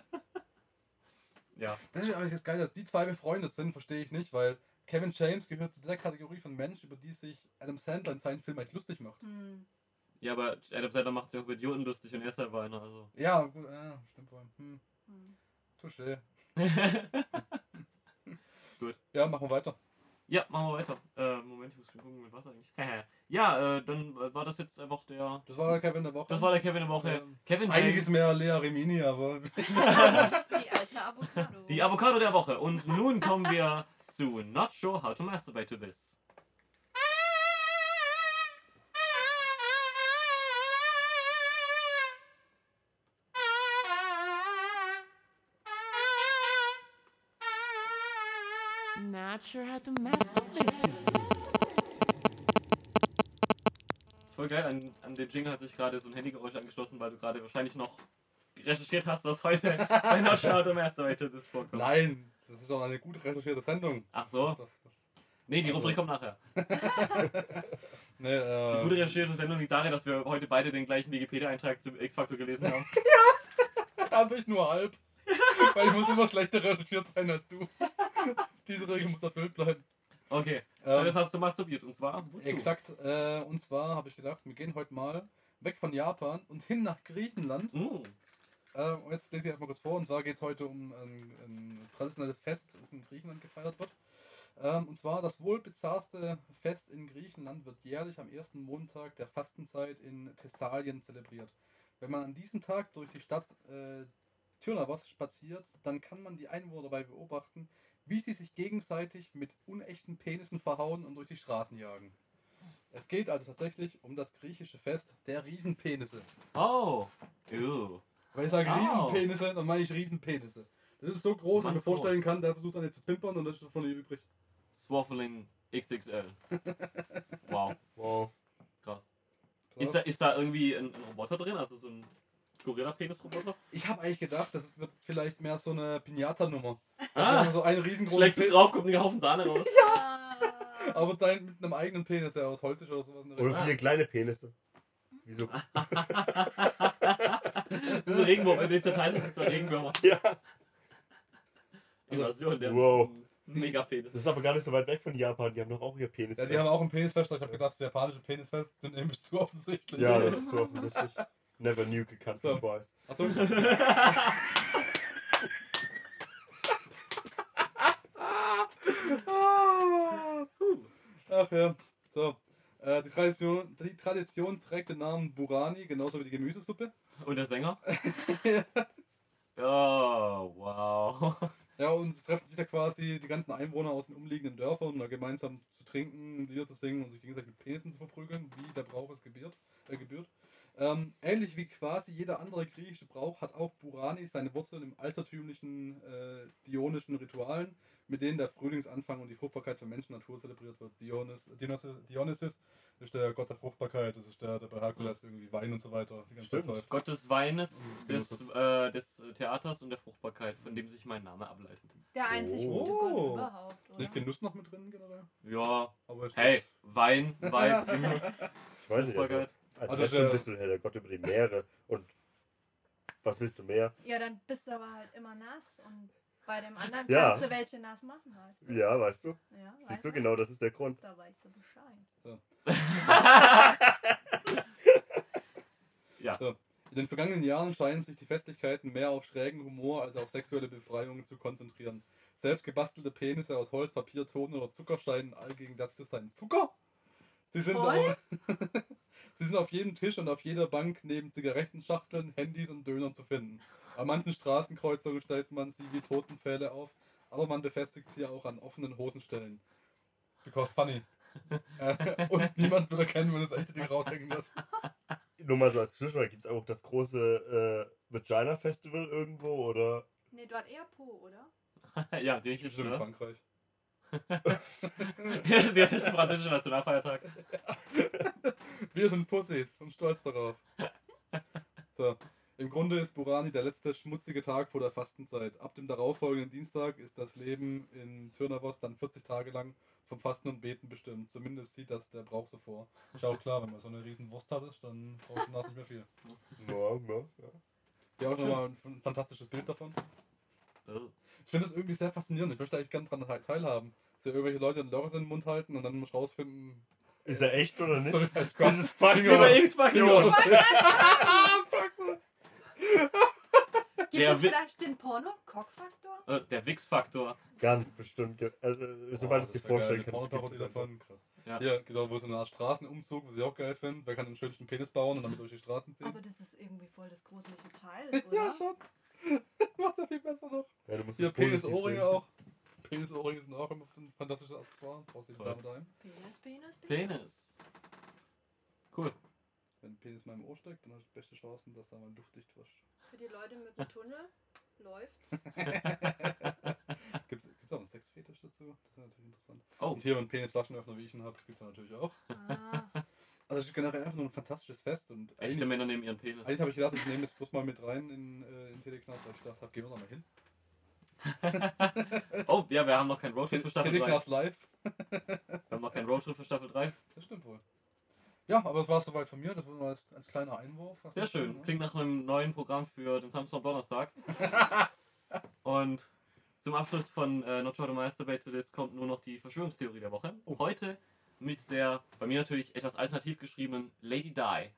Ja. Das ist eigentlich das Geile, dass die zwei befreundet sind, verstehe ich nicht, weil Kevin James gehört zu der Kategorie von Menschen, über die sich Adam Sandler in seinen Filmen echt lustig macht. Hm. Ja, aber Adam Sandler macht sich auch über Idioten lustig und er ist selber einer. Also. Ja, gut, ja, stimmt wohl. Hm, Hm. touché. Gut. Ja, machen wir weiter. Ja, machen wir weiter. Äh, Moment, ich muss schon gucken, mit was eigentlich. Ja, äh, dann äh, war das jetzt einfach der. Das war der Kevin der Woche. Das war der Kevin der Woche. Ähm, Kevin Einiges James, mehr Lea Remini, aber Die alte Avocado. Die Avocado der Woche. Und nun kommen wir zu Not Sure How to Masturbate to This. Not sure how to masturbate. Voll geil. An, an den Jingle hat sich gerade so ein Handygeräusch angeschlossen, weil du gerade wahrscheinlich noch recherchiert hast, dass heute bei Not How to Masturbate to This vorkommt. nein, das ist doch eine gut recherchierte Sendung. Ach so. Das, das, das, Nee, die Also- Rubrik kommt nachher. nee, Die äh, gute recherchierte Sendung liegt darin, dass wir heute beide den gleichen Wikipedia-Eintrag zu X-Factor gelesen haben. habe ich nur halb. weil ich muss immer schlechter recherchiert sein als du. Diese Regel muss erfüllt bleiben. Okay, so Ähm, das hast du masturbiert. Und zwar, wozu? Exakt. Äh, und zwar habe ich gedacht, wir gehen heute mal weg von Japan und hin nach Griechenland. Mm. Äh, und jetzt lese ich einfach mal kurz vor. Und zwar geht es heute um ein, ein traditionelles Fest, das in Griechenland gefeiert wird. Ähm, und zwar das wohl bizarrste Fest in Griechenland wird jährlich am ersten Montag der Fastenzeit in Thessalien zelebriert. Wenn man an diesem Tag durch die Stadt äh, Tyrnavos spaziert, dann kann man die Einwohner dabei beobachten, wie sie sich gegenseitig mit unechten Penissen verhauen und durch die Straßen jagen. Es geht also tatsächlich um das griechische Fest der Riesenpenisse. Oh. Ew. Wenn ich sage Oh. Riesenpenisse, dann meine ich Riesenpenisse. Das ist so groß, dass ich mir vorstellen groß. kann, der versucht dann nicht zu pimpern und das ist davon nicht übrig. Swaffling XXL. Wow, Wow. krass. So. Ist da, ist da irgendwie ein, ein Roboter drin? Also so ein Gorilla-Penis-Roboter? Ich habe eigentlich gedacht, das wird vielleicht mehr so eine Pinata-Nummer. Ah, Also so ein riesengroßer schlägst du drauf, kommt ein Haufen Sahne raus. Ah. aber dein mit einem eigenen Penis, der aus Holz ist oder sowas. Oder Richtung. viele kleine Penisse. Wieso? Diese Regenwurm, in den Details sind zwei Regenwürmer. Ja. Invasion der Wow. Megapenis. Das ist aber gar nicht so weit weg von Japan. Die haben doch auch ihr Penis. Ja, die haben auch ein Penisfest. Ich habe gedacht, das japanische Penisfest sind nämlich zu offensichtlich. Ja, das ist so offensichtlich. Never knew you could So. twice. Achtung. Ach ja. So. Äh, die, Tradition, die Tradition trägt den Namen Burani, genauso wie die Gemüsesuppe. Und der Sänger? Oh, wow. Ja, und es treffen sich da quasi die ganzen Einwohner aus den umliegenden Dörfern, um da gemeinsam zu trinken, Lieder zu singen und sich gegenseitig mit Penissen zu verprügeln, wie der Brauch es gebührt. Äh, gebührt. Ähm, ähnlich wie quasi jeder andere griechische Brauch hat auch Burani seine Wurzeln im altertümlichen äh, dionischen Ritualen, mit denen der Frühlingsanfang und die Fruchtbarkeit von Mensch und Natur zelebriert wird. Dionys, Dionysus, ist der Gott der Fruchtbarkeit, das ist der, der bei Herkules irgendwie Wein und so weiter. Die ganze Stimmt. Zeit. Gott des Weines, Mhm, des, Genusses. äh, des Theaters und der Fruchtbarkeit, von dem sich mein Name ableitet. Der einzig Oh. gute Gott überhaupt, oder? Nicht Genuss noch mit drin generell? Ja, Aber ich hey, Wein, Wein, Ich weiß nicht. Also, Fruchtbarkeit. Als Also, Neptun äh, bist du der Gott über die Meere. Und was willst du mehr? Ja, dann bist du aber halt immer nass und bei dem anderen Ja. kannst du welche nass machen, weißt du? Ja, weißt du? Ja, weißt Siehst du, genau, das ist der Grund. Da weißt du Bescheid. ja. So. In den vergangenen Jahren scheinen sich die Festlichkeiten mehr auf schrägen Humor als auf sexuelle Befreiung zu konzentrieren. Selbst gebastelte Penisse aus Holz, Papier, Ton oder Zucker scheinen allgegenwärtig zu sein. Zucker? Sie sind, Holz? sie sind auf jedem Tisch und auf jeder Bank neben Zigarettenschachteln, Handys und Dönern zu finden. An manchen Straßenkreuzungen stellt man sie wie Totenpfähle auf, aber man befestigt sie auch an offenen Hosenstellen. Because funny. Äh, und niemand wird erkennen, wenn das echte Ding raushängen wird. Nur mal so als Zwischenfrage, gibt es auch das große äh, Vagina Festival irgendwo oder? Nee, dort eher Po, oder? ja, griechisch, Bestimmt in ne? Frankreich. Das ist der französische Nationalfeiertag. Wir sind Pussys und stolz darauf. So, im Grunde ist Burani der letzte schmutzige Tag vor der Fastenzeit. Ab dem darauffolgenden Dienstag ist das Leben in Tyrnavos dann 40 Tage lang vom Fasten und Beten bestimmt. Zumindest sieht das der Brauch so vor. Ist ja auch klar, wenn man so eine riesen Wurst hat, dann braucht man nicht mehr viel. Ja, ja, ja. Hier auch nochmal ein fantastisches Bild davon. Oh. Ich finde das irgendwie sehr faszinierend. Ich möchte eigentlich gerne daran teil- teilhaben. Dass ja irgendwelche Leute einen Loris in den Mund halten und dann muss ich rausfinden, Ist er echt oder nicht? Sorry, ist fucking Finger- Über X-Faktor. Finger- Gibt Der es vielleicht den Porno-Cock-Faktor? Äh, der Wix-Faktor. Ganz bestimmt. Also, sobald Oh, ich dir vorstellen kann. Pornoparodie es gibt es davon. Krass. Ja. Hier, genau, wo so eine Art Straßenumzug, was ich auch geil finde. Wer kann den schönsten Penis bauen und damit durch die Straßen ziehen? Aber das ist irgendwie voll das gruselige Teil, ja, oder? schon. Macht's ja viel besser noch. Ja, du musst Hier es positiv Penis-Ohrringe auch. Penis-Ohrringe sind auch immer ein fantastisches Accessoire. Brauchst du die. Dame daheim. Penis, Penis, Penis. Penis. Cool. Wenn ein Penis mal im Ohr steckt, dann hast du die beste Chancen, dass da mal luftdicht wird. Für die Leute mit dem Tunnel läuft. Gibt's, gibt's auch einen Sexfetisch dazu? Das ist natürlich interessant. Oh, Und hier, wenn Penis-Flaschenöffner wie ich ihn habe, gibt's natürlich auch. Ah, Also es generell einfach nur ein fantastisches Fest. Und echte Männer nehmen ihren Penis. eigentlich habe ich gedacht, ich nehme das bloß mal mit rein in, äh, in Teleknast, weil ich gedacht habe, gehen wir da mal hin. Oh, ja, wir haben noch keinen Roadtrip für Staffel 3. Wir Teleknast live. haben noch keinen Roadtrip für Staffel 3. Das stimmt wohl. Ja, aber das war es soweit von mir. Das war als, als kleiner Einwurf. Sehr schön. ne? Klingt nach einem neuen Programm für den Samstag Donnerstag. Und zum Abschluss von äh, Not Sure the Masturbate to This kommt nur noch die Verschwörungstheorie der Woche. Oh. Heute mit der bei mir natürlich etwas alternativ geschriebenen Lady Di.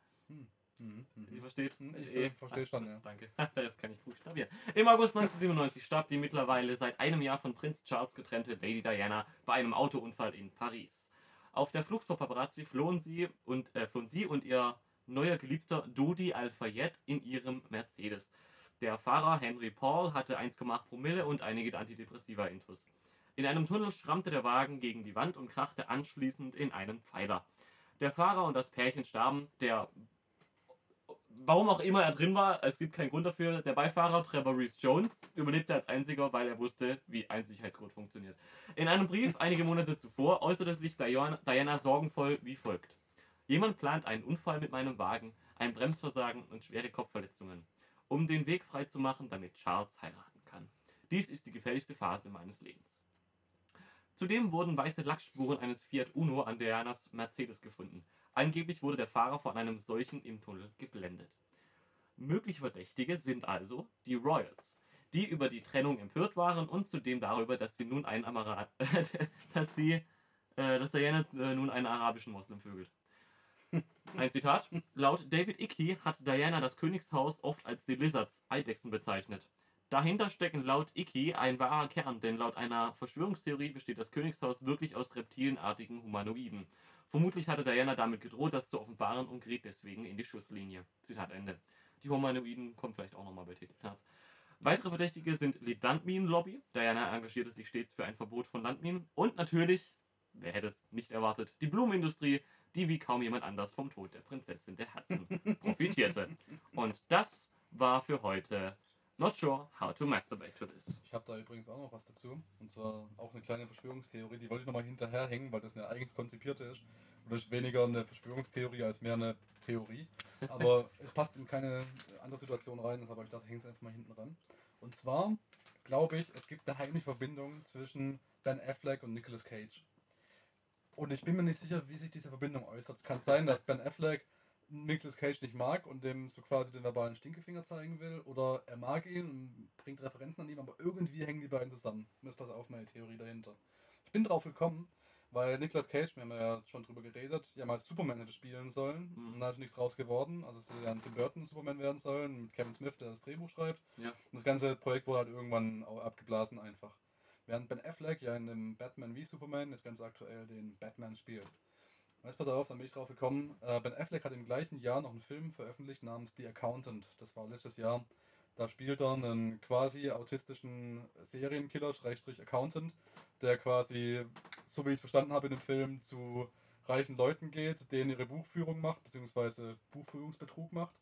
Mhm, Sie versteht? Hm, ich Eh. verstehe schon, ja. Danke. Das kann ich buchstabieren. Im August 1997 starb die mittlerweile seit einem Jahr von Prinz Charles getrennte Lady Diana bei einem Autounfall in Paris. Auf der Flucht vor Paparazzi flohen sie und, äh, flohen sie und ihr neuer Geliebter Dodi Al-Fayed in ihrem Mercedes. Der Fahrer Henry Paul hatte 1,8 Promille und einige Antidepressiva intus. In einem Tunnel schrammte der Wagen gegen die Wand und krachte anschließend in einen Pfeiler. Der Fahrer und das Pärchen starben. Der, warum auch immer er drin war, es gibt keinen Grund dafür. Der Beifahrer Trevor Reese Jones überlebte als einziger, weil er wusste, wie ein Sicherheitsgurt funktioniert. In einem Brief einige Monate zuvor äußerte sich Diana, Diana sorgenvoll wie folgt: Jemand plant einen Unfall mit meinem Wagen, ein Bremsversagen und schwere Kopfverletzungen, um den Weg frei zu machen, damit Charles heiraten kann. Dies ist die gefährlichste Phase meines Lebens. Zudem wurden weiße Lackspuren eines Fiat Uno an Dianas Mercedes gefunden. Angeblich wurde der Fahrer von einem solchen im Tunnel geblendet. Mögliche Verdächtige sind also die Royals, die über die Trennung empört waren und zudem darüber, dass sie nun einen Amara dass sie äh, dass Diana äh, nun einen arabischen Moslem vögelt. Ein Zitat. Laut David Icke hat Diana das Königshaus oft als die Lizards, Eidechsen, bezeichnet. Dahinter stecken laut Icke ein wahrer Kern, denn laut einer Verschwörungstheorie besteht das Königshaus wirklich aus reptilienartigen Humanoiden. Vermutlich hatte Diana damit gedroht, das zu offenbaren und gerät deswegen in die Schusslinie. Zitat Ende. Die Humanoiden kommen vielleicht auch nochmal bei Titelplatz. Weitere Verdächtige sind die Landminenlobby. Diana engagierte sich stets für ein Verbot von Landminen. Und natürlich, wer hätte es nicht erwartet, die Blumenindustrie, die wie kaum jemand anders vom Tod der Prinzessin der Herzen profitierte. Und das war für heute Not Sure How to Masturbate to This. Ich habe da übrigens auch noch was dazu. Und zwar auch eine kleine Verschwörungstheorie, die wollte ich nochmal hinterherhängen, weil das eine eigens konzipierte ist. Ist weniger eine Verschwörungstheorie als mehr eine Theorie. Aber es passt in keine andere Situation rein, deshalb habe ich das hängt einfach mal hinten ran. Und zwar glaube ich, es gibt eine heimliche Verbindung zwischen Ben Affleck und Nicolas Cage. Und ich bin mir nicht sicher, wie sich diese Verbindung äußert. Es kann sein, dass Ben Affleck Nicolas Cage nicht mag und dem so quasi den verbalen Stinkefinger zeigen will. Oder er mag ihn und bringt Referenten an ihm, aber irgendwie hängen die beiden zusammen. Und jetzt pass auf, meine Theorie dahinter. Ich bin drauf gekommen, weil Nicolas Cage, wir haben ja schon drüber geredet, ja mal Superman hätte spielen sollen. Mhm. Und da ist nichts draus geworden. Also es hätte ja ein Tim Burton Superman werden sollen, mit Kevin Smith, der das Drehbuch schreibt. Ja. Und das ganze Projekt wurde halt irgendwann auch abgeblasen einfach. Während Ben Affleck ja in dem Batman wie Superman jetzt ganz aktuell den Batman spielt. Jetzt pass auf, dann bin ich drauf gekommen. Äh, ben Affleck hat im gleichen Jahr noch einen Film veröffentlicht namens The Accountant. Das war letztes Jahr. Da spielt er einen quasi autistischen Serienkiller, Schrägstrich Accountant, der quasi, so wie ich es verstanden habe in dem Film, zu reichen Leuten geht, denen ihre Buchführung macht, beziehungsweise Buchführungsbetrug macht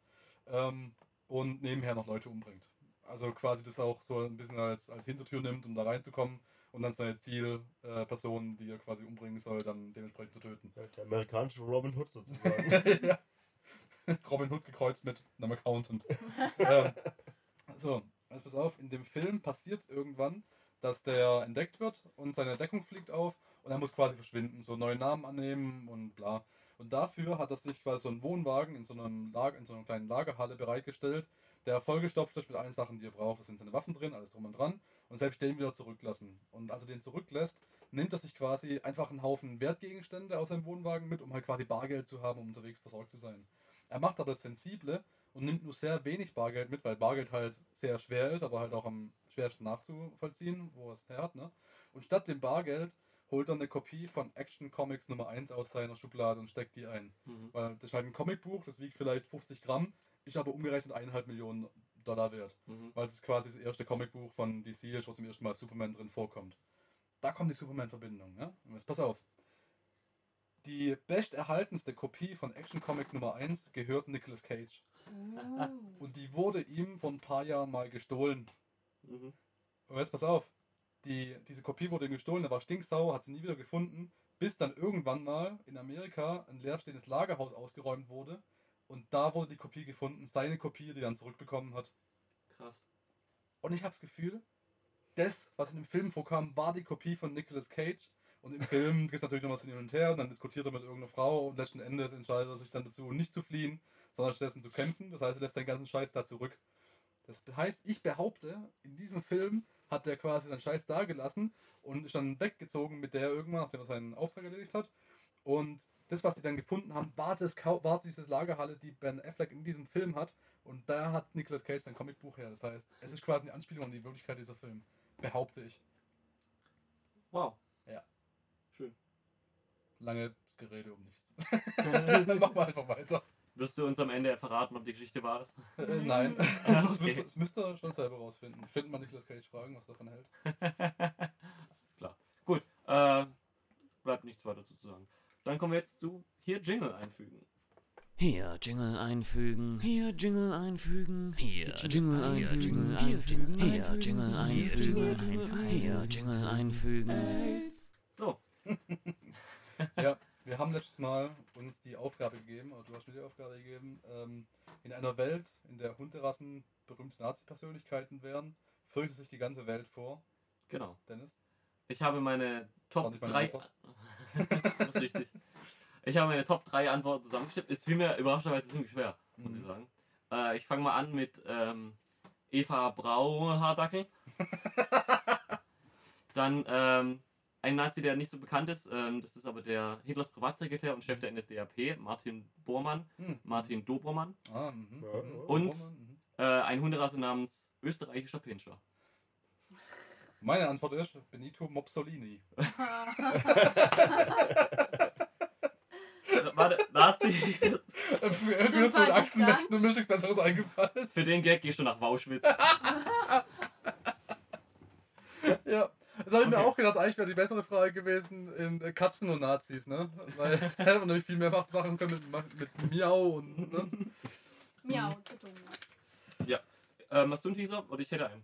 ähm, und nebenher noch Leute umbringt. Also quasi das auch so ein bisschen als, als Hintertür nimmt, um da reinzukommen und dann seine Zielperson, die er quasi umbringen soll, dann dementsprechend zu töten. Ja, Der amerikanische Robin Hood sozusagen. ja. Robin Hood gekreuzt mit einem Accountant. ähm, so, also pass auf, in dem Film passiert irgendwann, dass der entdeckt wird und seine Deckung fliegt auf und er muss quasi verschwinden, so neue Namen annehmen und bla. Und dafür hat er sich quasi so einen Wohnwagen in so einem Lager, in so einer kleinen Lagerhalle bereitgestellt, der vollgestopft ist mit allen Sachen, die er braucht. Da sind seine Waffen drin, alles drum und dran. Und selbst den wieder zurücklassen. Und als er den zurücklässt, nimmt er sich quasi einfach einen Haufen Wertgegenstände aus seinem Wohnwagen mit, um halt quasi Bargeld zu haben, um unterwegs versorgt zu sein. Er macht aber das Sensible und nimmt nur sehr wenig Bargeld mit, weil Bargeld halt sehr schwer ist, aber halt auch am schwersten nachzuvollziehen, wo er es her hat. Ne? Und statt dem Bargeld holt er eine Kopie von Action Comics Nummer 1 aus seiner Schublade und steckt die ein. Mhm. Weil das ist halt ein Comicbuch, das wiegt vielleicht 50 Gramm, ist aber umgerechnet 1,5 Millionen Dollar wert. Mhm. Weil es quasi das erste Comicbuch von DC ist, wo zum ersten Mal Superman drin vorkommt. Da kommt die Superman-Verbindung. Ne? Und jetzt pass auf. Die besterhaltenste Kopie von Action Comic Nummer 1 gehört Nicolas Cage. Uh. Und die wurde ihm vor ein paar Jahren mal gestohlen. Mhm. Und jetzt pass auf. Die, diese Kopie wurde ihm gestohlen, er war stinksauer, hat sie nie wieder gefunden, bis dann irgendwann mal in Amerika ein leerstehendes Lagerhaus ausgeräumt wurde. Und da wurde die Kopie gefunden, seine Kopie, die er dann zurückbekommen hat. Krass. Und ich habe das Gefühl, das, was in dem Film vorkam, war die Kopie von Nicolas Cage. Und im Film gibt es natürlich noch was hin und her und dann diskutiert er mit irgendeiner Frau und letzten Endes entscheidet er sich dann dazu, nicht zu fliehen, sondern stattdessen zu kämpfen. Das heißt, er lässt seinen ganzen Scheiß da zurück. Das heißt, ich behaupte, in diesem Film hat er quasi seinen Scheiß da gelassen und ist dann weggezogen mit der irgendwann, nachdem er seinen Auftrag erledigt hat. Und das, was sie dann gefunden haben, war, das, war dieses Lagerhalle, die Ben Affleck in diesem Film hat. Und da hat Nicolas Cage sein Comicbuch her. Das heißt, es ist quasi eine Anspielung an die Wirklichkeit dieser Film. Behaupte ich. Wow. Ja. Schön. Langes Gerede um nichts. Dann machen wir einfach weiter. Wirst du uns am Ende verraten, ob die Geschichte wahr ist? Äh, nein, Ah, das, okay. müsste, das müsste er schon selber rausfinden. Ich könnte mal Nicolas Cage fragen, was davon hält. Ist klar. Gut, äh, bleibt nichts weiter zu sagen. Dann kommen wir jetzt zu hier Jingle einfügen. Hier Jingle einfügen. Hier Jingle einfügen. Hier Jingle einfügen. Hier Jingle einfügen. Hier Jingle einfügen. Hier Jingle einfügen. So, Ja, wir haben letztes Mal uns die Aufgabe gegeben, oder du hast mir die Aufgabe gegeben, ähm, in einer Welt, in der Hunderassen berühmte Nazi-Persönlichkeiten wären, fürchtet sich die ganze Welt vor. genau. Dennis? Ich habe meine Top nicht meine 3. Antwort? das ist richtig. Ich habe meine Top 3 Antworten zusammengestellt. Ist vielmehr überraschenderweise ziemlich schwer, muss Mhm. ich sagen. Äh, ich fange mal an mit ähm, Eva Brau-Hardackel. Dann ähm, ein Nazi, der nicht so bekannt ist. Ähm, das ist aber der Hitlers Privatsekretär und Chef der NSDAP, Martin Bormann. Hm. Martin Dobermann. Ah, mhm. Ja, mhm. ja. Und- Mhm. Äh, ein Hunderasse namens österreichischer Pinscher. Meine Antwort ist Benito Mopsolini. Warte, Nazi. Für irgendwie zu den Achsenmächten mir ist nichts Besseres eingefallen. Für den Gag gehst du nach Wauschwitz. Ja. Das habe ich mir Okay. auch gedacht, eigentlich wäre die bessere Frage gewesen in äh, Katzen und Nazis, ne? Weil da hätte man nämlich viel mehr Sachen können mit, mit Miau und, ne? Miau, zu tun. Ähm, hast du einen Teaser? Oder ich hätte einen.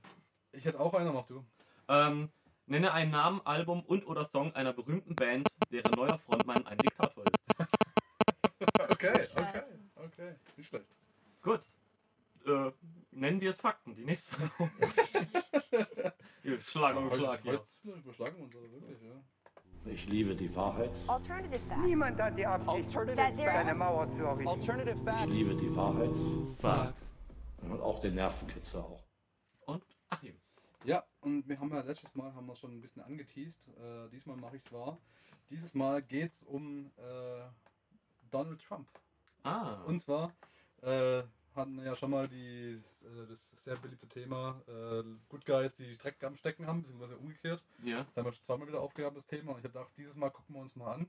Ich hätte auch einer, mach du. Ähm, nenne einen Namen, Album und oder Song einer berühmten Band, deren neuer Frontmann ein Diktator ist. Okay, okay, okay. Nicht schlecht. Gut. Äh, nennen wir es Fakten, die nächste. Schlag um Schlag hier. überschlagen wir uns aber wirklich, ja. Ich liebe die Wahrheit. Alternative facts. Niemand hat die Absicht, eine Mauer zu errichten. Ich alternative facts. liebe die Wahrheit. Fakt. Und auch den Nervenkitzel auch. Und Achim. Ja, und wir haben ja letztes Mal haben wir schon ein bisschen angeteased. Äh, diesmal mache ich es wahr. Dieses Mal geht es um äh, Donald Trump. Ah. Und zwar äh, hatten wir ja schon mal die, äh, das sehr beliebte Thema äh, Good Guys, die Dreck am Stecken haben, beziehungsweise umgekehrt. ja. Das haben wir schon zweimal wieder aufgehabt, das Thema. Und ich habe gedacht, dieses Mal gucken wir uns mal an,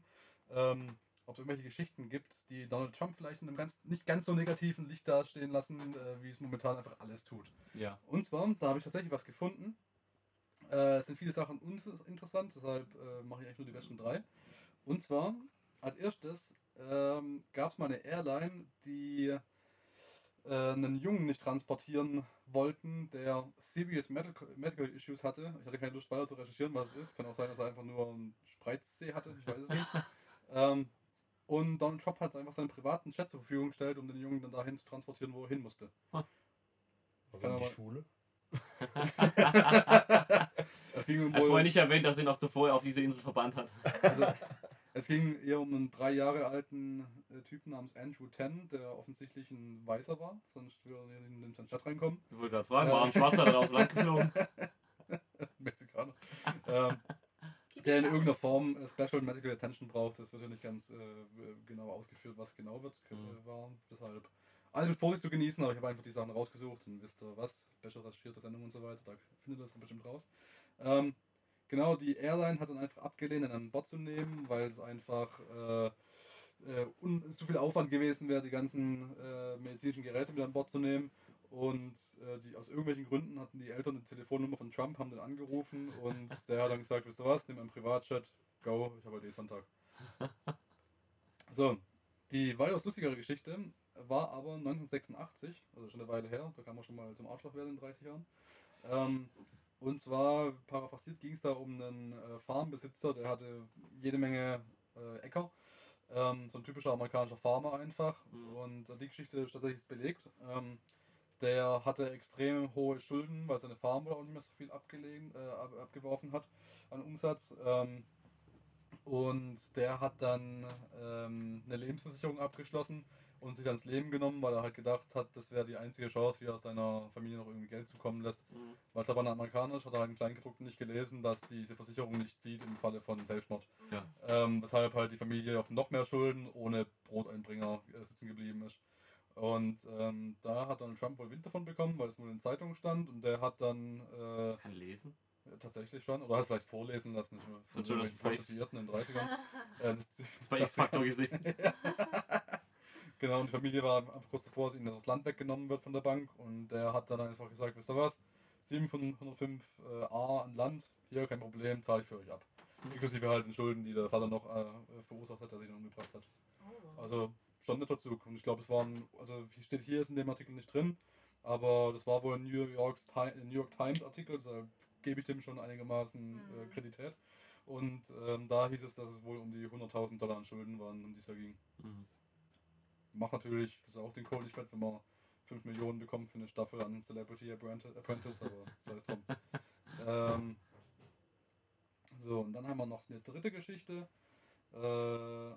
ähm, ob es irgendwelche Geschichten gibt, die Donald Trump vielleicht in einem ganz, nicht ganz so negativen Licht dastehen lassen, äh, wie es momentan einfach alles tut. Ja. Und zwar, da habe ich tatsächlich was gefunden. Äh, es sind viele Sachen uninteressant, deshalb äh, mache ich eigentlich nur die besten drei. Und zwar, als erstes ähm, gab es mal eine Airline, die äh, einen Jungen nicht transportieren wollten, der serious medical, medical issues hatte. Ich hatte keine Lust weiter zu recherchieren, was es ist. Kann auch sein, dass er einfach nur einen Spreizsee hatte, ich weiß es nicht. ähm, und Donald Trump hat einfach seinen privaten Chat zur Verfügung gestellt, um den Jungen dann dahin zu transportieren, wo er hin musste. Also in die Schule. Es ging um Er hat vorher nicht erwähnt, dass ihn auch zuvor auf diese Insel verbannt hat. Also, es ging eher um einen drei Jahre alten äh, Typen namens Andrew Ten, der offensichtlich ein Weißer war, sonst würde er in den Chat reinkommen. Ich wollte gerade fragen, war ein Schwarzer dann aus dem Land geflogen? Mexikaner. ähm, der in irgendeiner Form Special Medical Attention braucht. Das wird ja nicht ganz äh, genau ausgeführt, was genau wird, äh, Mhm. war. Deshalb alles mit Vorsicht zu genießen, aber ich habe einfach die Sachen rausgesucht und wisst ihr was, special recherchierte Sendung und so weiter, da findet ihr das dann bestimmt raus. Ähm, genau, die Airline hat dann einfach abgelehnt, einen an Bord zu nehmen, weil es einfach äh, äh, un zu viel Aufwand gewesen wäre, die ganzen äh, medizinischen Geräte mit an Bord zu nehmen. Und äh, die, aus irgendwelchen Gründen hatten die Eltern eine Telefonnummer von Trump, haben den angerufen und der hat dann gesagt, wisst ihr was, nimm einen Privatchat, go, ich habe heute eh Sonntag. So, die weitaus lustigere Geschichte war aber 1986, also schon eine Weile her, da kam man schon mal zum Arschloch werden in 30 Jahren. Ähm, und zwar, paraphrasiert, ging es da um einen äh, Farmbesitzer, der hatte jede Menge äh, Äcker. Ähm, so ein typischer amerikanischer Farmer einfach. Mhm. Und äh, die Geschichte ist tatsächlich belegt. Ähm, der hatte extrem hohe Schulden, weil seine Farm wohl auch nicht mehr so viel abgelegen, äh, ab, abgeworfen hat an Umsatz. Ähm, und der hat dann ähm, eine Lebensversicherung abgeschlossen und sich ans Leben genommen, weil er halt gedacht hat, das wäre die einzige Chance, wie er seiner Familie noch irgendwie Geld zukommen lässt. Mhm. Weil es aber ein Amerikaner ist, hat er halt im Kleingedruckten nicht gelesen, dass diese Versicherung nicht zieht im Falle von Selbstmord. Ja. Ähm, weshalb halt die Familie auf noch mehr Schulden ohne Broteinbringer äh, sitzen geblieben ist. Und ähm, da hat Donald Trump wohl Wind davon bekommen, weil es wohl in Zeitungen stand und der hat dann äh, Kann lesen. ja, tatsächlich schon, oder hat vielleicht vorlesen lassen, ich, von irgendwelchen Prostituierten in den 30ern. äh, das, Das bei X-Factor gesehen. Genau, und die Familie war einfach kurz davor, dass ihnen das Land weggenommen wird von der Bank. Und der hat dann einfach gesagt, wisst ihr was, 7 von 105 äh, A an Land, hier kein Problem, zahle ich für euch ab. Inklusive halt den Schulden, die der Vater noch äh, verursacht hat, der sich noch umgebracht hat. Also schon ein netter Zug. Und ich glaube, es waren, also wie steht hier, ist in dem Artikel nicht drin, aber das war wohl ein New, York's New York Times Artikel, da gebe ich dem schon einigermaßen äh, Mhm. Kredität. Und ähm, da hieß es, dass es wohl um die 100.000 Dollar an Schulden waren, um die es da ging. Mhm. Macht natürlich, das ist auch den Kohl nicht fett, wenn man 5 Millionen bekommt für eine Staffel an Celebrity Apprenti- Apprentice, aber sei es drum. ähm, so, und dann haben wir noch eine dritte Geschichte. Äh,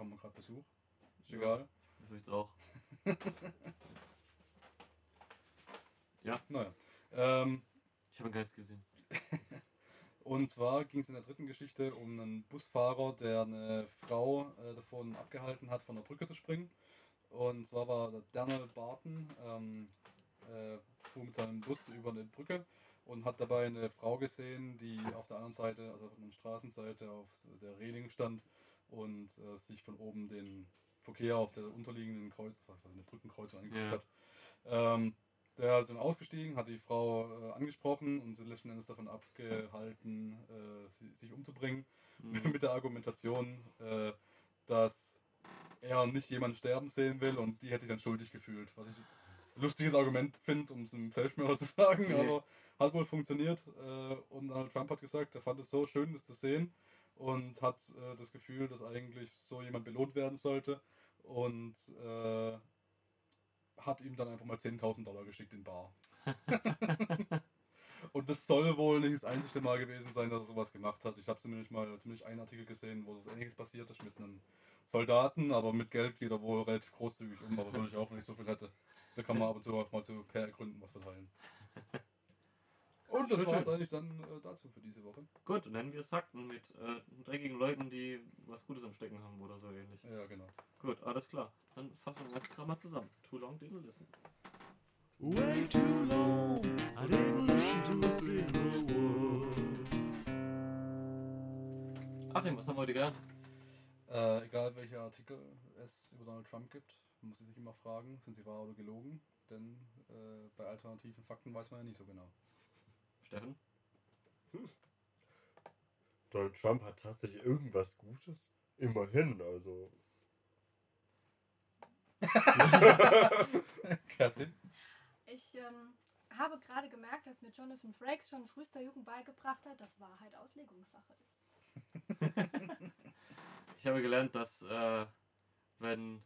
bekommen wir gerade Besuch. Ist Ja. egal. Das will ich auch. Naja. Ähm, Ich habe einen Geist gesehen. Und zwar ging es in der dritten Geschichte um einen Busfahrer, der eine Frau äh, davon abgehalten hat, von der Brücke zu springen. Und zwar war der Daniel Barton, ähm, äh, fuhr mit seinem Bus über eine Brücke und hat dabei eine Frau gesehen, die auf der anderen Seite, also auf der Straßenseite, auf der Reling stand und äh, sich von oben den Verkehr auf der unterliegenden Kreuz, also eine Brückenkreuzung angeguckt Ja. hat. Ähm, der ist dann ausgestiegen, hat die Frau äh, angesprochen und sie letzten Endes davon abgehalten, äh, sie, sich umzubringen, Mhm. mit der Argumentation, äh, dass er nicht jemanden sterben sehen will und die hätte sich dann schuldig gefühlt. Was ich ein lustiges Argument finde, um es einem Selbstmörder zu sagen, Nee. aber hat wohl funktioniert. Äh, und Donald Trump hat gesagt, er fand es so schön, das zu sehen und hat äh, das Gefühl, dass eigentlich so jemand belohnt werden sollte und äh, hat ihm dann einfach mal 10.000 Dollar geschickt in Bar. und das soll wohl nicht das einzige Mal gewesen sein, dass er sowas gemacht hat. Ich habe zumindest mal zumindest einen Artikel gesehen, wo das ähnliches passiert ist mit einem Soldaten, aber mit Geld geht er wohl relativ großzügig um, aber würde ich auch, wenn ich so viel hätte. Da kann man ab und zu auch mal zu PR-Gründen was verteilen. Und das war es eigentlich dann äh, dazu für diese Woche. Gut, nennen wir es Fakten mit äh, dreckigen Leuten, die was Gutes am Stecken haben oder so ähnlich. Ja, genau. Gut, alles klar. Dann fassen wir das Kram mal zusammen. Too long didn't listen. Way too long, I didn't listen to a single word. Achim, was haben wir heute gelernt? Äh, egal welcher Artikel es über Donald Trump gibt, muss man sich immer fragen, sind sie wahr oder gelogen? Denn äh, bei alternativen Fakten weiß man ja nicht so genau. Steffen? Donald Trump hat tatsächlich irgendwas Gutes. Immerhin, also. Kerstin? Ich ähm, habe gerade gemerkt, dass mir Jonathan Frakes schon in frühester Jugend beigebracht hat, dass Wahrheit Auslegungssache ist. Ich habe gelernt, dass äh, wenn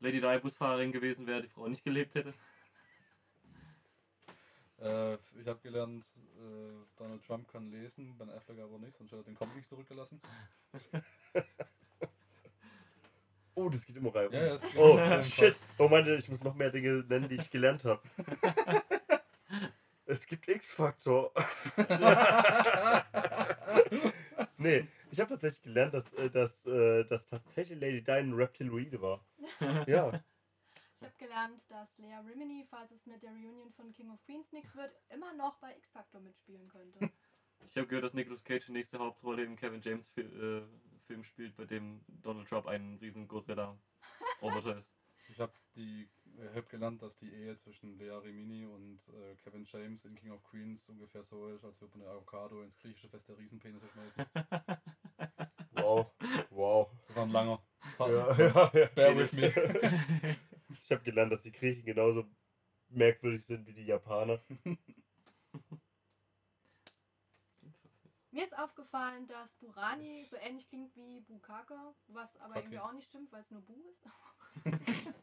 Lady Di Busfahrerin gewesen wäre, die Frau nicht gelebt hätte. Äh, ich habe gelernt, äh, Donald Trump kann lesen, Ben Affleck aber nicht, sonst hat er den Comic nicht zurückgelassen. Oh, das geht immer rein. Ja, ja, geht Oh, shit. Oh Mann, ich muss noch mehr Dinge nennen, die ich gelernt habe. es gibt X-Faktor. nee, ich habe tatsächlich gelernt, dass, äh, dass, äh, dass tatsächlich Lady Di ein Reptiloide war. Ja. Ich habe gelernt, dass Lea Rimini, falls es mit der Reunion von King of Queens nichts wird, immer noch bei X-Factor mitspielen könnte. Ich habe gehört, dass Nicolas Cage die nächste Hauptrolle im Kevin James Fi äh, Film spielt, bei dem Donald Trump ein riesen Gorilla-Roboter ist. Ich habe die, ich hab gelernt, dass die Ehe zwischen Lea Rimini und äh, Kevin James in King of Queens ungefähr so ist, als würde man eine Avocado ins griechische Fest der Riesenpenisse schmeißen. Wow. Wow. Das war ein langer. Ja, ja, ja. Bear with me. Ich habe gelernt, dass die Griechen genauso merkwürdig sind wie die Japaner. Mir ist aufgefallen, dass Burani so ähnlich klingt wie Bukaka, was aber Okay. irgendwie auch nicht stimmt, weil es nur Bu ist.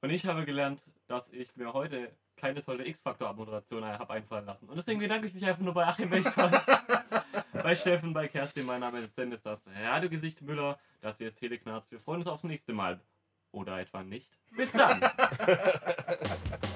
Und ich habe gelernt, dass ich mir heute keine tolle X-Faktor-Abmoderation habe einfallen lassen. Und deswegen bedanke ich mich einfach nur bei Achim Wächters, bei Steffen, bei Kerstin. Mein Name ist Dennis, das Radiogesicht Müller. Das hier ist Teleknarz. Wir freuen uns aufs nächste Mal. Oder etwa nicht. Bis dann!